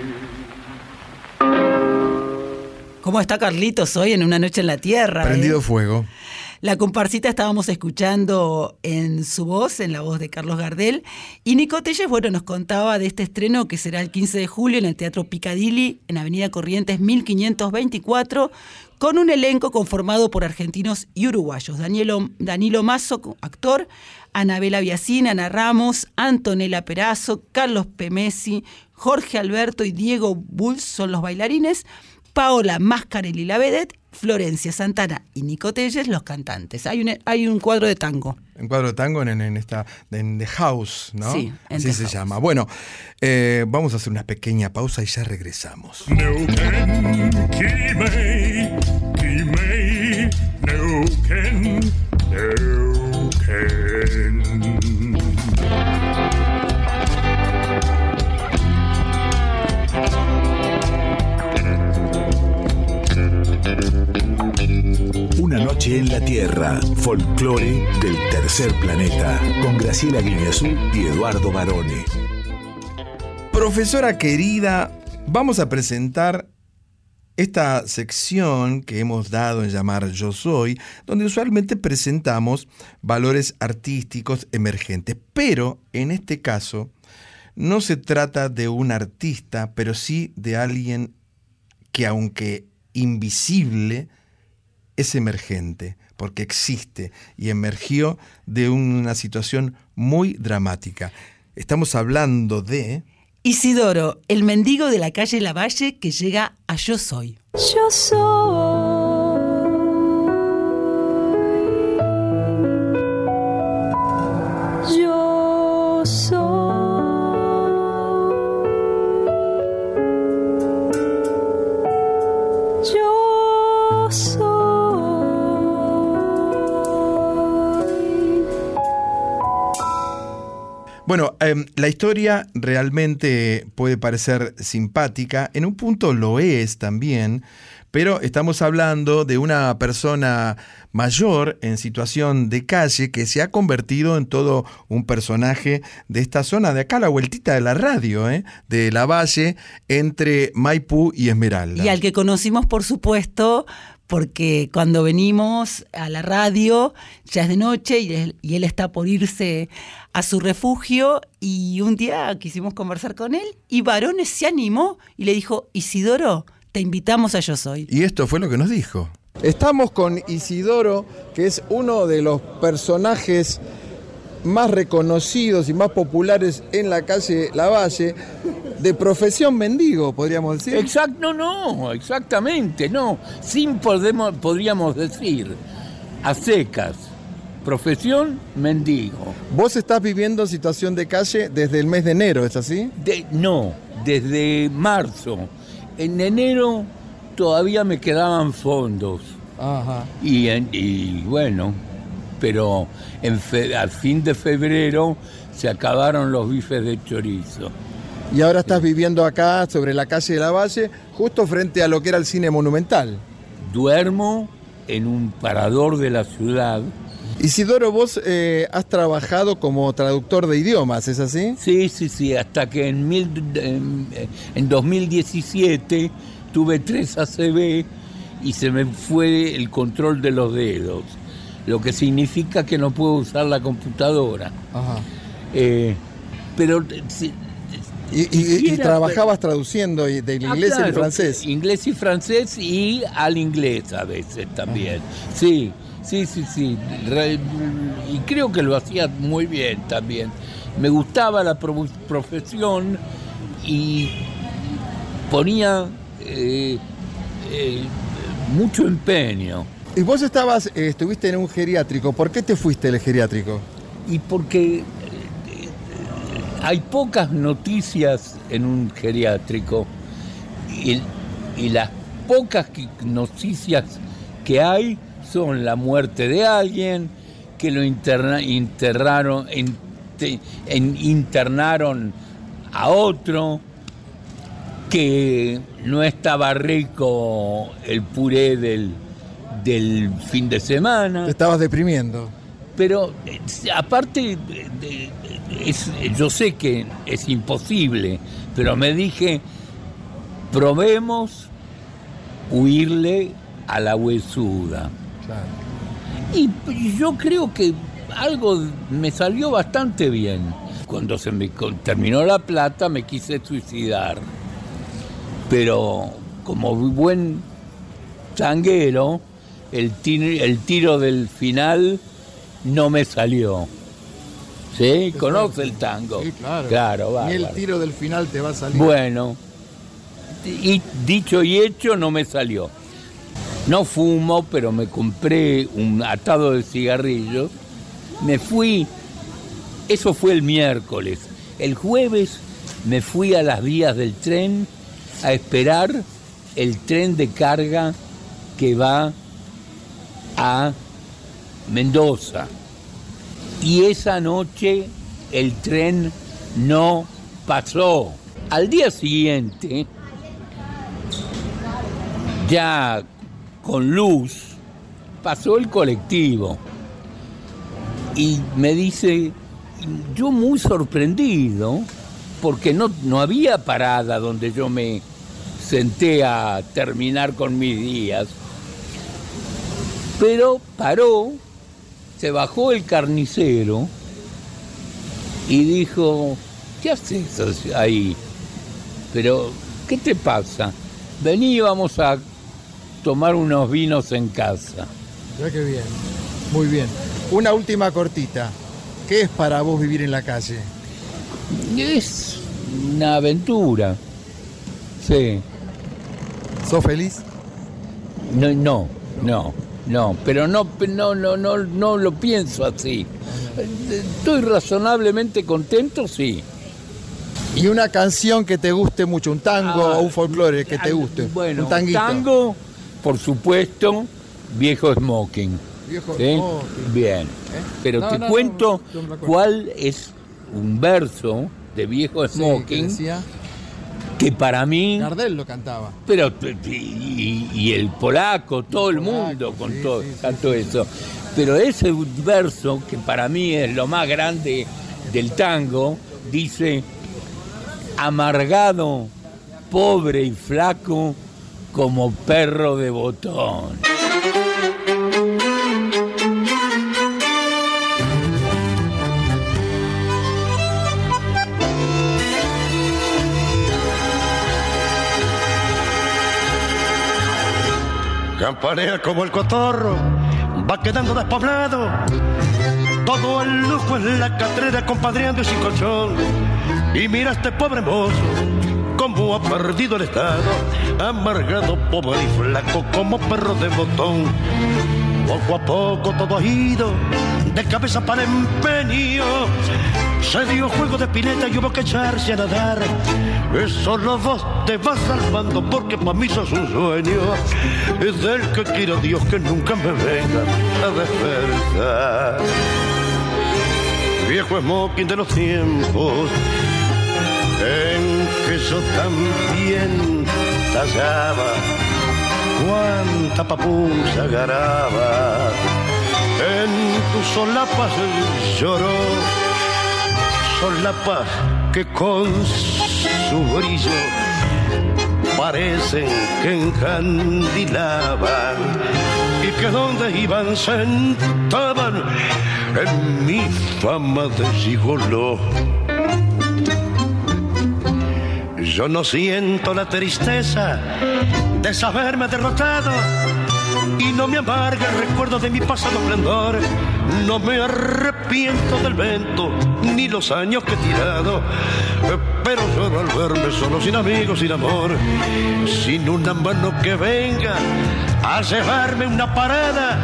¿Cómo está Carlitos hoy en Una Noche en la Tierra? Prendido eh? fuego. La comparsita estábamos escuchando en su voz, en la voz de Carlos Gardel, y Nico Telles, bueno, nos contaba de este estreno que será el 15 de julio en el Teatro Picadilly, en Avenida Corrientes 1524, con un elenco conformado por argentinos y uruguayos. Danielo, Danilo Mazo, actor, Anabela Biasín, Ana Ramos, Antonella Perazo, Carlos Pemesi, Jorge Alberto y Diego Bulls son los bailarines. Paola Mascarelli la vedette, Florencia Santana y Nico Telles los cantantes. Hay un, hay un cuadro de tango. Un cuadro de tango en, en esta en The House, ¿no? Sí, en Así The se House. llama. Bueno, eh, vamos a hacer una pequeña pausa y ya regresamos. En la Tierra, folclore del tercer planeta, con Graciela Guineazú y Eduardo Barone. Profesora querida, vamos a presentar esta sección que hemos dado en llamar Yo Soy, donde usualmente presentamos valores artísticos emergentes. Pero en este caso, no se trata de un artista, pero sí de alguien que aunque invisible, es emergente, porque existe y emergió de una situación muy dramática. Estamos hablando de... Isidoro, el mendigo de la calle Lavalle que llega a Yo Soy. Yo soy. Bueno, em, la historia realmente puede parecer simpática, en un punto lo es también, pero estamos hablando de una persona mayor en situación de calle que se ha convertido en todo un personaje de esta zona de acá, la vueltita de la radio, ¿eh? de la valle entre Maipú y Esmeralda. Y al que conocimos, por supuesto, porque cuando venimos a la radio ya es de noche y él, y él está por irse a su refugio y un día quisimos conversar con él y Varones se animó y le dijo, Isidoro, te invitamos a Yo Soy. Y esto fue lo que nos dijo. Estamos con Isidoro, que es uno de los personajes más reconocidos y más populares en la calle Lavalle, de profesión mendigo, podríamos decir. Exacto, no, exactamente, no. Sin podemos, podríamos decir, a secas, profesión mendigo. Vos estás viviendo situación de calle desde el mes de enero, ¿es así? De, no, desde marzo. En enero todavía me quedaban fondos. Ajá. Y, en- y bueno, pero en fe- al fin de febrero se acabaron los bifes de chorizo. Y ahora estás viviendo acá sobre la calle de la Valle, justo frente a lo que era el cine monumental. Duermo en un parador de la ciudad. Isidoro, vos eh, has trabajado como traductor de idiomas, ¿es así? Sí, sí, sí, hasta que en, mil- en, en 2017 tuve tres ACB y se me fue el control de los dedos, lo que significa que no puedo usar la computadora. Ajá. Eh, pero eh, si- Y, y- trabajabas traduciendo del Ah, inglés claro, francés. Inglés y francés y al inglés a veces también. Sí, sí, sí, sí. Re- y creo que lo hacía muy bien también. Me gustaba la pro- profesión y ponía eh, eh, mucho empeño. Y vos estabas, eh, estuviste en un geriátrico. ¿Por qué te fuiste del geriátrico? Y porque eh, hay pocas noticias en un geriátrico y, y las pocas noticias que hay son la muerte de alguien, que lo interna- internaron, ente- en- internaron a otro, que no estaba rico el puré del, del fin de semana. Te estabas deprimiendo. Pero eh, aparte, de- de- es- yo sé que es imposible, pero me dije, probemos huirle a la huesuda. Y, y yo creo que algo me salió bastante bien. Cuando se me terminó la plata me quise suicidar. Pero como buen changuero, el, ti- el tiro del final no me salió. ¿Sí? ¿Conoce el tango? Sí, claro. Claro, Ni el tiro del final te va a salir. Bueno, y dicho y hecho no me salió. No fumo, pero me compré un atado de cigarrillos. Me fui, eso fue el miércoles. El jueves me fui a las vías del tren a esperar el tren de carga que va a Mendoza. Y esa noche el tren no pasó. Al día siguiente, ya con luz, pasó el colectivo. Y me dice, yo muy sorprendido, porque no, no había parada donde yo me senté a terminar con mis días. Pero paró, se bajó el carnicero y dijo, ¿qué haces ahí? Pero, ¿qué te pasa? Vení, vamos a tomar unos vinos en casa. Ya que bien. Muy bien. Una última cortita. ¿Qué es para vos vivir en la calle? Es una aventura. Sí. ¿Sos feliz? No, no, no, no, pero no, no, no, no, no lo pienso así. Estoy razonablemente contento, sí. Y una canción que te guste mucho, un tango Ah, o un folclore que te guste. Bueno, un tanguito. tango, por supuesto, viejo smoking. Viejo ¿Sí? smoking. Bien. Pero No, te no, cuento no, cuál es un verso de viejo smoking que para mí Gardel lo cantaba. Pero y, y el polaco, todo el mundo con todo, tanto eso. Pero ese verso que para mí es lo más grande del tango dice amargado, pobre y flaco como perro de botón. Campanea como el cotorro, va quedando despoblado. Todo el lujo en la catrera, compadreando y sin colchón. Y mira este pobre mozo, como ha perdido el estado. Amargado, pobre y flaco, como perro de botón. Poco a poco todo ha ido, de cabeza para empeño. Se dio juego de pileta y hubo que echarse a nadar. Eso los vos te vas salvando porque para mí sos un sueño. Es del que quiero Dios que nunca me venga a despertar. Viejo smoking de los tiempos, en que yo también tallaba cuánta papusa garaba en tus solapas lloró solapas que con su brillo parecen que encandilaban y que donde iban sentaban en mi fama de gigoló. Yo no siento la tristeza de saberme derrotado y no me amarga el recuerdo de mi pasado esplendor. No me arrepiento del vento ni los años que he tirado, pero lloro al verme solo, sin amigos, sin amor, sin una mano que venga a llevarme una parada,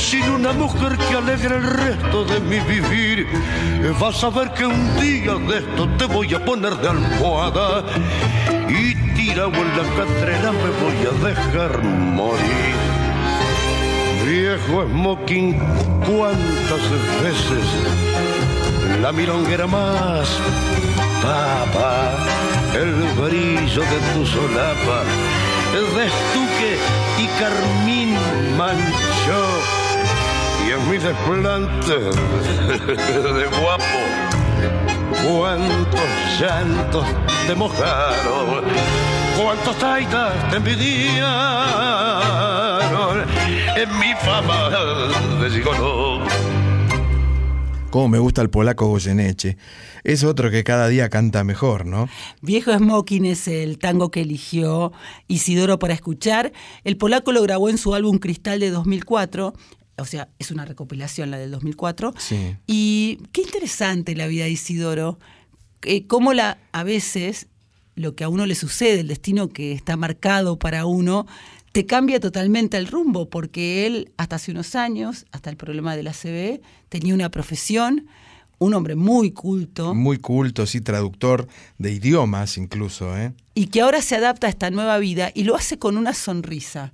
sin una mujer que alegre el resto de mi vivir. Vas a ver que un día de esto te voy a poner de almohada y tirado en la catrera me voy a dejar morir. Viejo smoking, cuántas veces la milonguera más papa, el brillo de tu solapa, de estuque y carmín manchó, y en mi desplante de guapo, cuántos llantos te mojaron, cuántos taitas te envidiaron, en mi fama de gigolo. Cómo me gusta el polaco Goyeneche. Es otro que cada día canta mejor, ¿no? Viejo Smoking es el tango que eligió Isidoro para escuchar. El polaco lo grabó en su álbum Cristal de 2004. O sea, es una recopilación la del 2004. Sí. Y qué interesante la vida de Isidoro. eh, cómo la, a veces lo que a uno le sucede, el destino que está marcado para uno, te cambia totalmente el rumbo, porque él hasta hace unos años, hasta el problema de la CB, tenía una profesión, un hombre muy culto, Muy culto, sí, traductor de idiomas incluso, ¿eh? y que ahora se adapta a esta nueva vida y lo hace con una sonrisa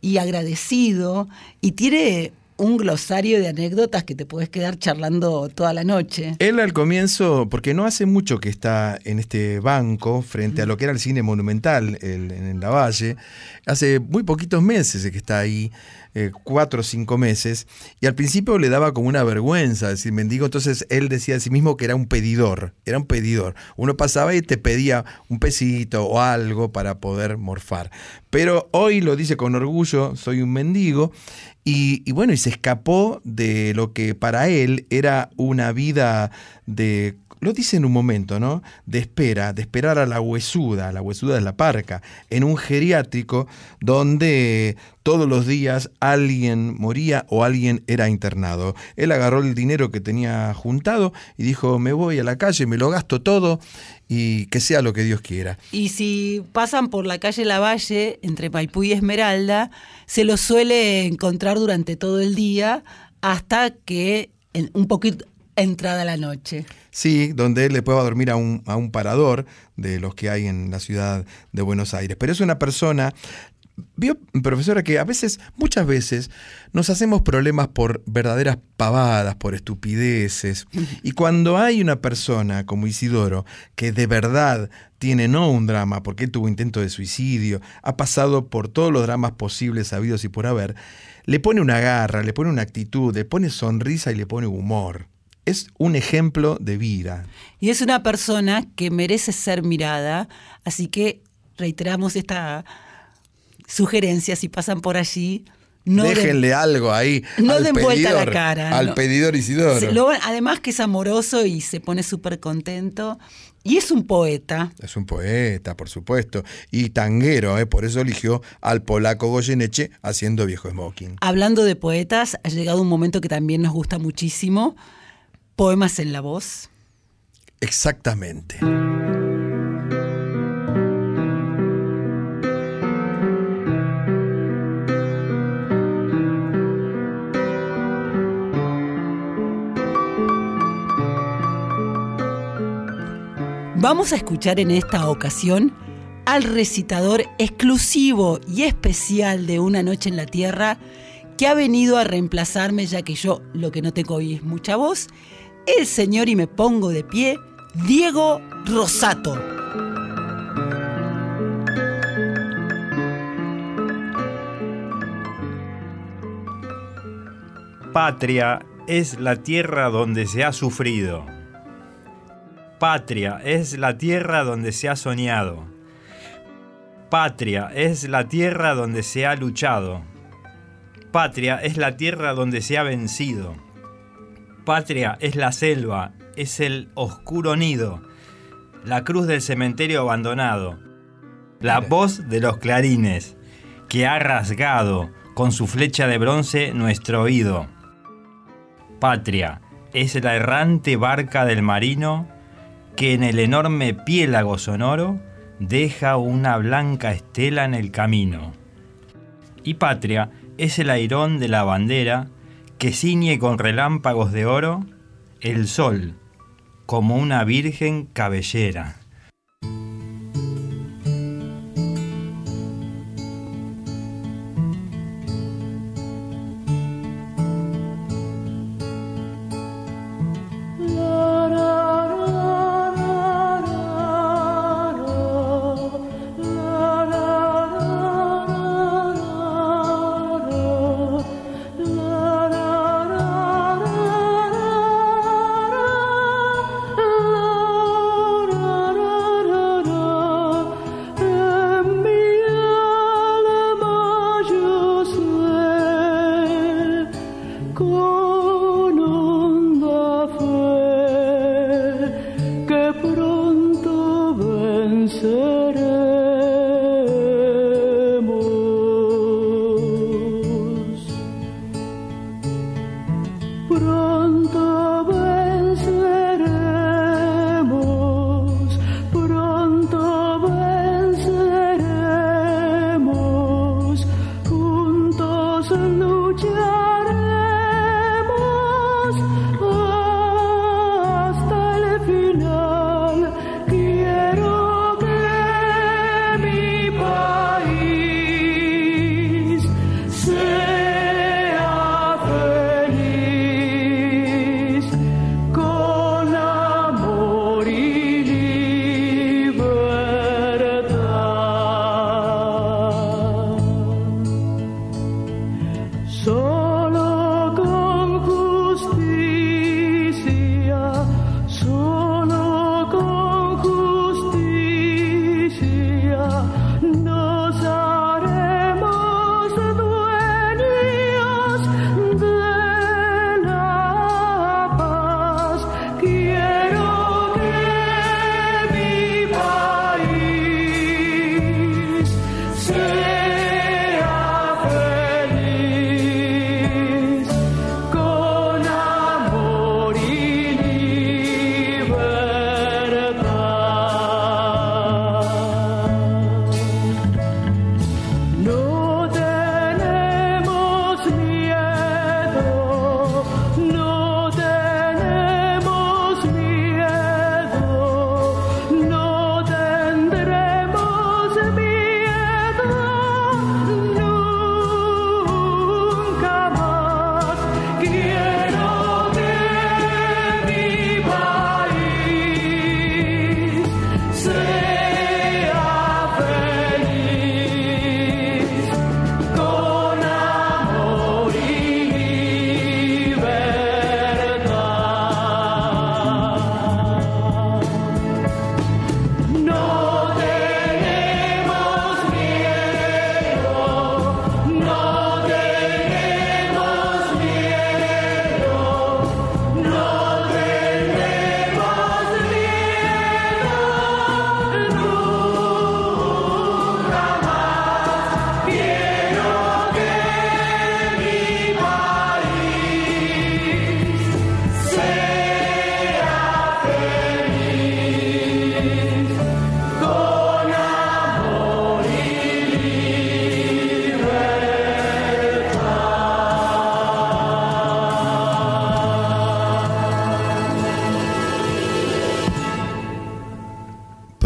y agradecido y tiene un glosario de anécdotas que te puedes quedar charlando toda la noche. Él al comienzo, porque no hace mucho que está en este banco frente a lo que era el cine monumental el- en la Valle, hace muy poquitos meses que está ahí, eh, cuatro o cinco meses, y al principio le daba como una vergüenza decir mendigo, entonces él decía de sí mismo que era un pedidor, era un pedidor. Uno pasaba y te pedía un pesito o algo para poder morfar. Pero hoy lo dice con orgullo, soy un mendigo, y, y bueno, y se escapó de lo que para él era una vida de, lo dice en un momento, ¿no? De espera, de esperar a la huesuda, la huesuda es la parca, en un geriátrico donde todos los días alguien moría o alguien era internado. Él agarró el dinero que tenía juntado y dijo, me voy a la calle, me lo gasto todo y que sea lo que Dios quiera. Y si pasan por la calle Lavalle, entre Maipú y Esmeralda, se lo suele encontrar durante todo el día hasta que un poquito entrada la noche. Sí, donde él le pueda dormir a un, a un parador de los que hay en la ciudad de Buenos Aires. Pero es una persona, vio, profesora, que a veces, muchas veces, nos hacemos problemas por verdaderas pavadas, por estupideces. Y cuando hay una persona como Isidoro, que de verdad tiene no un drama, porque él tuvo intento de suicidio, ha pasado por todos los dramas posibles, habidos y por haber, le pone una garra, le pone una actitud, le pone sonrisa y le pone humor. Es un ejemplo de vida. Y es una persona que merece ser mirada, así que reiteramos esta sugerencia, si pasan por allí, no Déjenle algo ahí. no den vuelta la cara, Al no. pedidor Isidoro. lo- además que es amoroso y se pone súper contento. Y es un poeta. Es un poeta, por supuesto. Y tanguero, ¿eh? por eso eligió al polaco Goyeneche haciendo viejo smoking. Hablando de poetas, ha llegado un momento que también nos gusta muchísimo. Poemas en la voz. Exactamente. Vamos a escuchar en esta ocasión al recitador exclusivo y especial de Una Noche en la Tierra, que ha venido a reemplazarme ya que yo lo que no tengo hoy es mucha voz, el señor y me pongo de pie, Diego Rosato. Patria es la tierra donde se ha sufrido. Patria es la tierra donde se ha soñado. Patria es la tierra donde se ha luchado. Patria es la tierra donde se ha vencido. Patria es la selva, es el oscuro nido, la cruz del cementerio abandonado, la voz de los clarines, que ha rasgado con su flecha de bronce nuestro oído. Patria es la errante barca del marino que en el enorme piélago sonoro deja una blanca estela en el camino. Y patria es el airón de la bandera que ciñe con relámpagos de oro el sol como una virgen cabellera.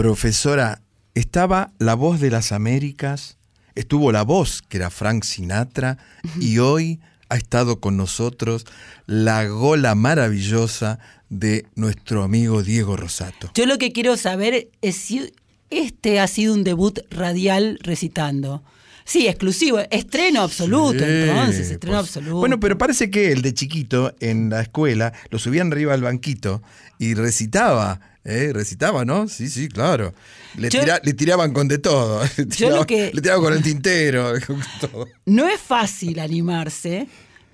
Profesora, estaba la voz de las Américas, estuvo la voz que era Frank Sinatra y hoy ha estado con nosotros la gola maravillosa de nuestro amigo Diego Rosato. Yo lo que quiero saber es si este ha sido un debut radial recitando. Sí, exclusivo, estreno absoluto, Sí, entonces, estreno pues. absoluto. Bueno, pero parece que el de chiquito en la escuela lo subían arriba al banquito y recitaba, ¿eh? Recitaba, ¿no? Sí, sí, claro. Le, Yo- tira- le tiraban con de todo. Le Yo tiraban, lo que- le tiraban con el tintero. con todo. No es fácil animarse,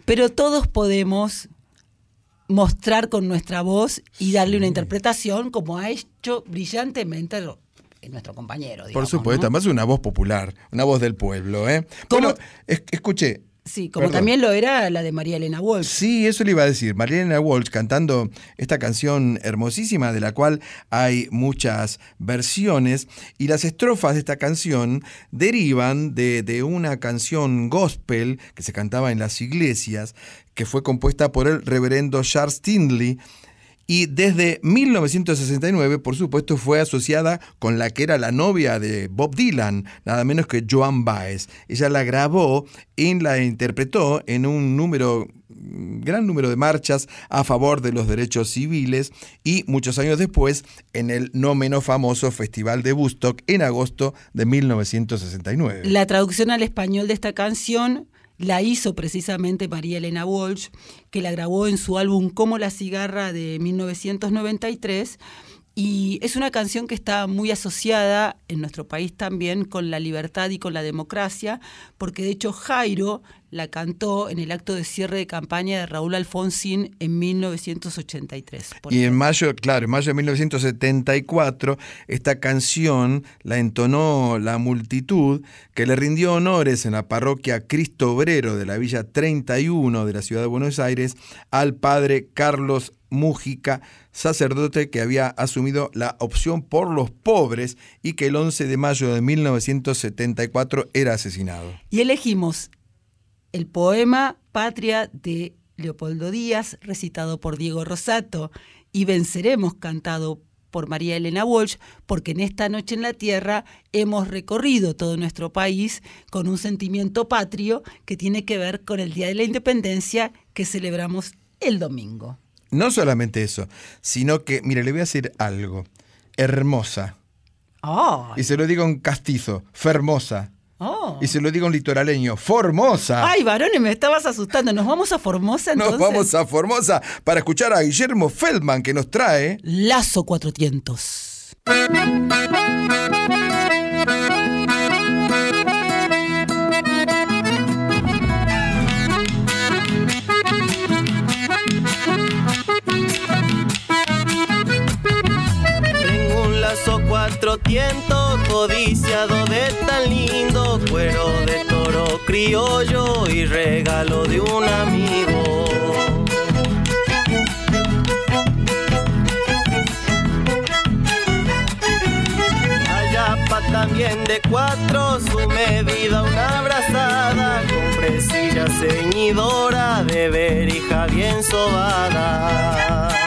pero todos podemos mostrar con nuestra voz y darle una interpretación como ha hecho brillantemente lo- nuestro compañero. Por supuesto, ¿no? además una voz popular, una voz del pueblo, ¿eh? Bueno, es- escuché. Sí, como Perdón. también lo era la de María Elena Walsh. Sí, eso le iba a decir. Marielena Walsh cantando esta canción hermosísima de la cual hay muchas versiones y las estrofas de esta canción derivan de, de una canción gospel que se cantaba en las iglesias que fue compuesta por el reverendo Charles Tindley y desde 1969, por supuesto, fue asociada con la que era la novia de Bob Dylan, nada menos que Joan Baez. Ella la grabó y la interpretó en un número gran número de marchas a favor de los derechos civiles y muchos años después en el no menos famoso Festival de Woodstock en agosto de 1969. La traducción al español de esta canción la hizo precisamente María Elena Walsh, que la grabó en su álbum Como la cigarra de 1993. Y es una canción que está muy asociada en nuestro país también con la libertad y con la democracia, porque de hecho Jairo la cantó en el acto de cierre de campaña de Raúl Alfonsín en 1983. por Y en mayo, claro, en mayo de 1974, esta canción la entonó la multitud que le rindió honores en la parroquia Cristo Obrero de la Villa 31 de la ciudad de Buenos Aires al padre Carlos Mújica, sacerdote que había asumido la opción por los pobres y que el 11 de mayo de 1974 era asesinado. Y elegimos el poema Patria de Leopoldo Díaz, recitado por Diego Rosato, y Venceremos, cantado por María Elena Walsh, porque en esta noche en la Tierra hemos recorrido todo nuestro país con un sentimiento patrio que tiene que ver con el Día de la Independencia que celebramos el domingo. No solamente eso, sino que, mire, le voy a decir algo. Hermosa. ¡Ay! Y se lo digo en castizo, fermosa. Oh. Y se lo digo a un litoraleño, Formosa. Ay, varones, me estabas asustando. ¿Nos vamos a Formosa entonces? Nos vamos a Formosa para escuchar a Guillermo Feldman que nos trae... Lazo 400. Lazo cuatro tientos, codiciado de tan lindo cuero de toro criollo y regalo de un amigo. Ayapa también de cuatro, su medida una abrazada, con presilla ceñidora de verija bien sobada.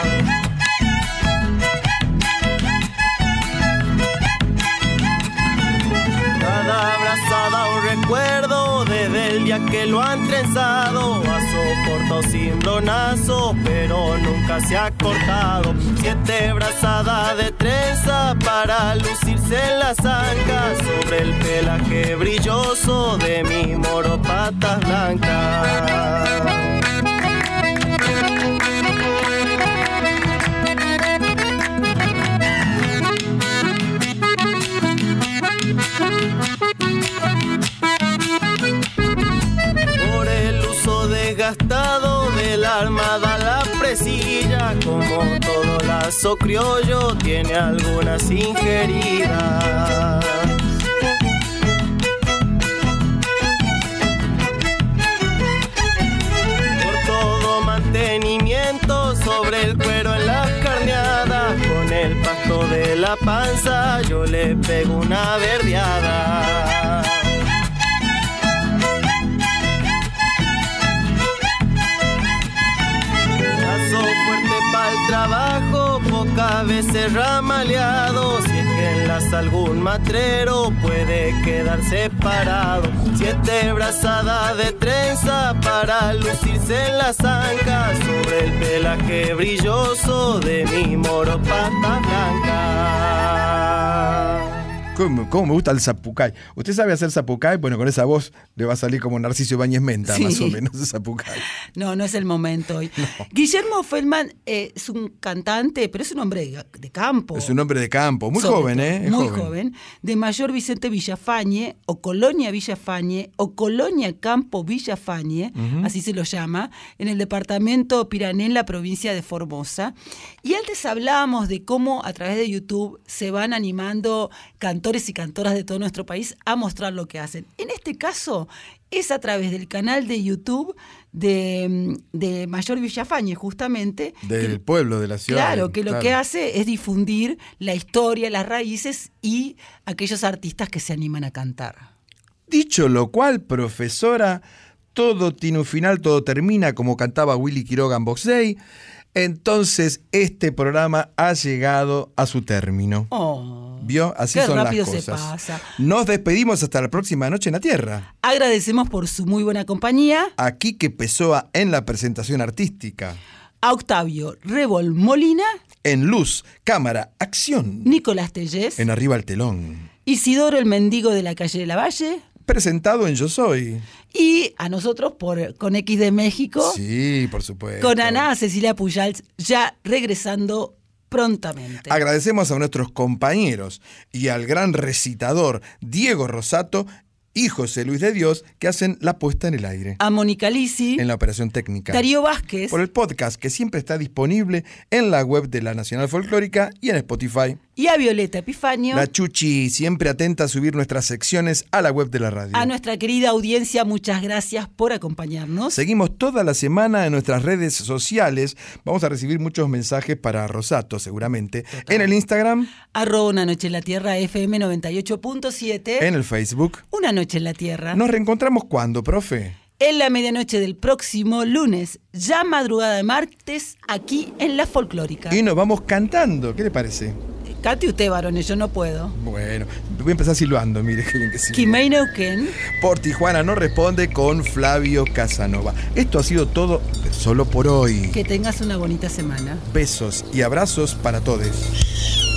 Recuerdo desde el día que lo han trenzado. A soporto sin donazo, pero nunca se ha cortado. Siete brazadas de trenza para lucirse en las ancas sobre el pelaje brilloso de mi moro patas blancas. Como todo lazo criollo tiene algunas ingeridas. Por todo mantenimiento sobre el cuero en las carneadas, con el pasto de la panza yo le pego una verdeada. Lazo fuerte para el trabajo, poca a veces ramaleado. Si es que enlaza algún matrero, puede quedarse parado. Siete brazadas de trenza para lucirse en las ancas sobre el pelaje brilloso de mi moro pata blanca. ¿Cómo, cómo me gusta el zapucay? ¿Usted sabe hacer zapucay? Bueno, con esa voz le va a salir como Narciso Ibáñez Menta, Sí. más o menos, el zapucay. No, no es el momento hoy. Guillermo Feldman eh, es un cantante, pero es un hombre de, de campo. Es un hombre de campo, muy Sobre joven, ¿eh? Es Muy joven. De Mayor Vicente Villafañe, o Colonia Villafañe, o Colonia Campo Villafañe, así se lo llama, en el departamento Pirané, en la provincia de Formosa. Y antes hablábamos de cómo a través de YouTube se van animando cantores y cantoras de todo nuestro país a mostrar lo que hacen. En este caso es a través del canal de YouTube de, de Mayor Villafañe, justamente, Del pueblo, de la ciudad. Claro, que lo que hace es difundir la historia, las raíces y aquellos artistas que se animan a cantar. Dicho lo cual, profesora, todo tiene un final, todo termina, como cantaba Willy Quiroga en Box Day. Entonces, este programa ha llegado a su término. Oh, ¿Vio? Así qué son las se cosas. pasa. Nos despedimos hasta la próxima noche en la Tierra. Agradecemos por su muy buena compañía Aquí que Pessoa en la presentación artística. a Octavio Rebol Molina, En luz, cámara, acción. Nicolás Tellez, En arriba el telón. Isidoro el Mendigo de la calle de la Valle Presentado en Yo Soy. y a nosotros por con X de México, Sí, por supuesto. con Ana Cecilia Pujals, ya regresando prontamente. Agradecemos a nuestros compañeros y al gran recitador Diego Rosato y José Luis de Dios que hacen la puesta en el aire. A Mónica Lisi, En la operación técnica. Darío Vázquez, Por el podcast que siempre está disponible en la web de la Nacional Folclórica y en Spotify. Y a Violeta Epifanio. La Chuchi siempre atenta a subir nuestras secciones a la web de la radio. A nuestra querida audiencia, muchas gracias por acompañarnos. Seguimos toda la semana en nuestras redes sociales. Vamos a recibir muchos mensajes para Rosato, seguramente. En el Instagram, Arroba una noche en la tierra FM 98.7. en el Facebook. Una noche en la tierra. ¿Nos reencontramos cuándo, profe? En la medianoche del próximo lunes, ya madrugada de martes, aquí en La Folclórica. Y nos vamos cantando. ¿Qué le parece? Cante usted, varones, yo no puedo. Bueno, voy a empezar silbando, mire qué bien que sí. Kimei Neuquén. Por Tijuana no responde con Flavio Casanova. Esto ha sido todo solo por hoy. Que tengas una bonita semana. Besos y abrazos para todos.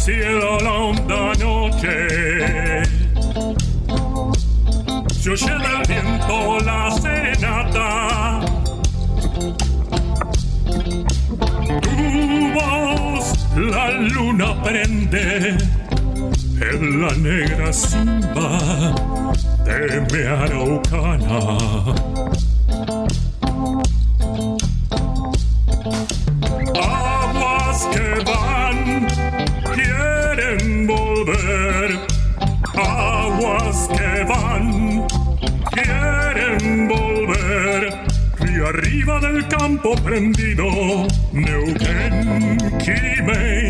Cielo la honda noche. Se oye del viento la serenata. Tu voz la luna prende en la negra simba de mi araucana arriba del campo prendido Neuquén Quimei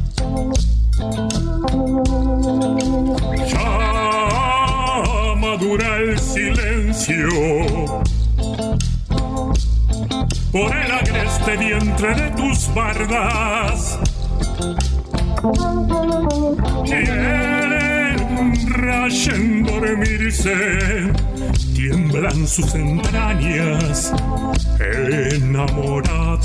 entre tus bardas. Quieren rayen dormirse, tiemblan sus entrañas enamoradas.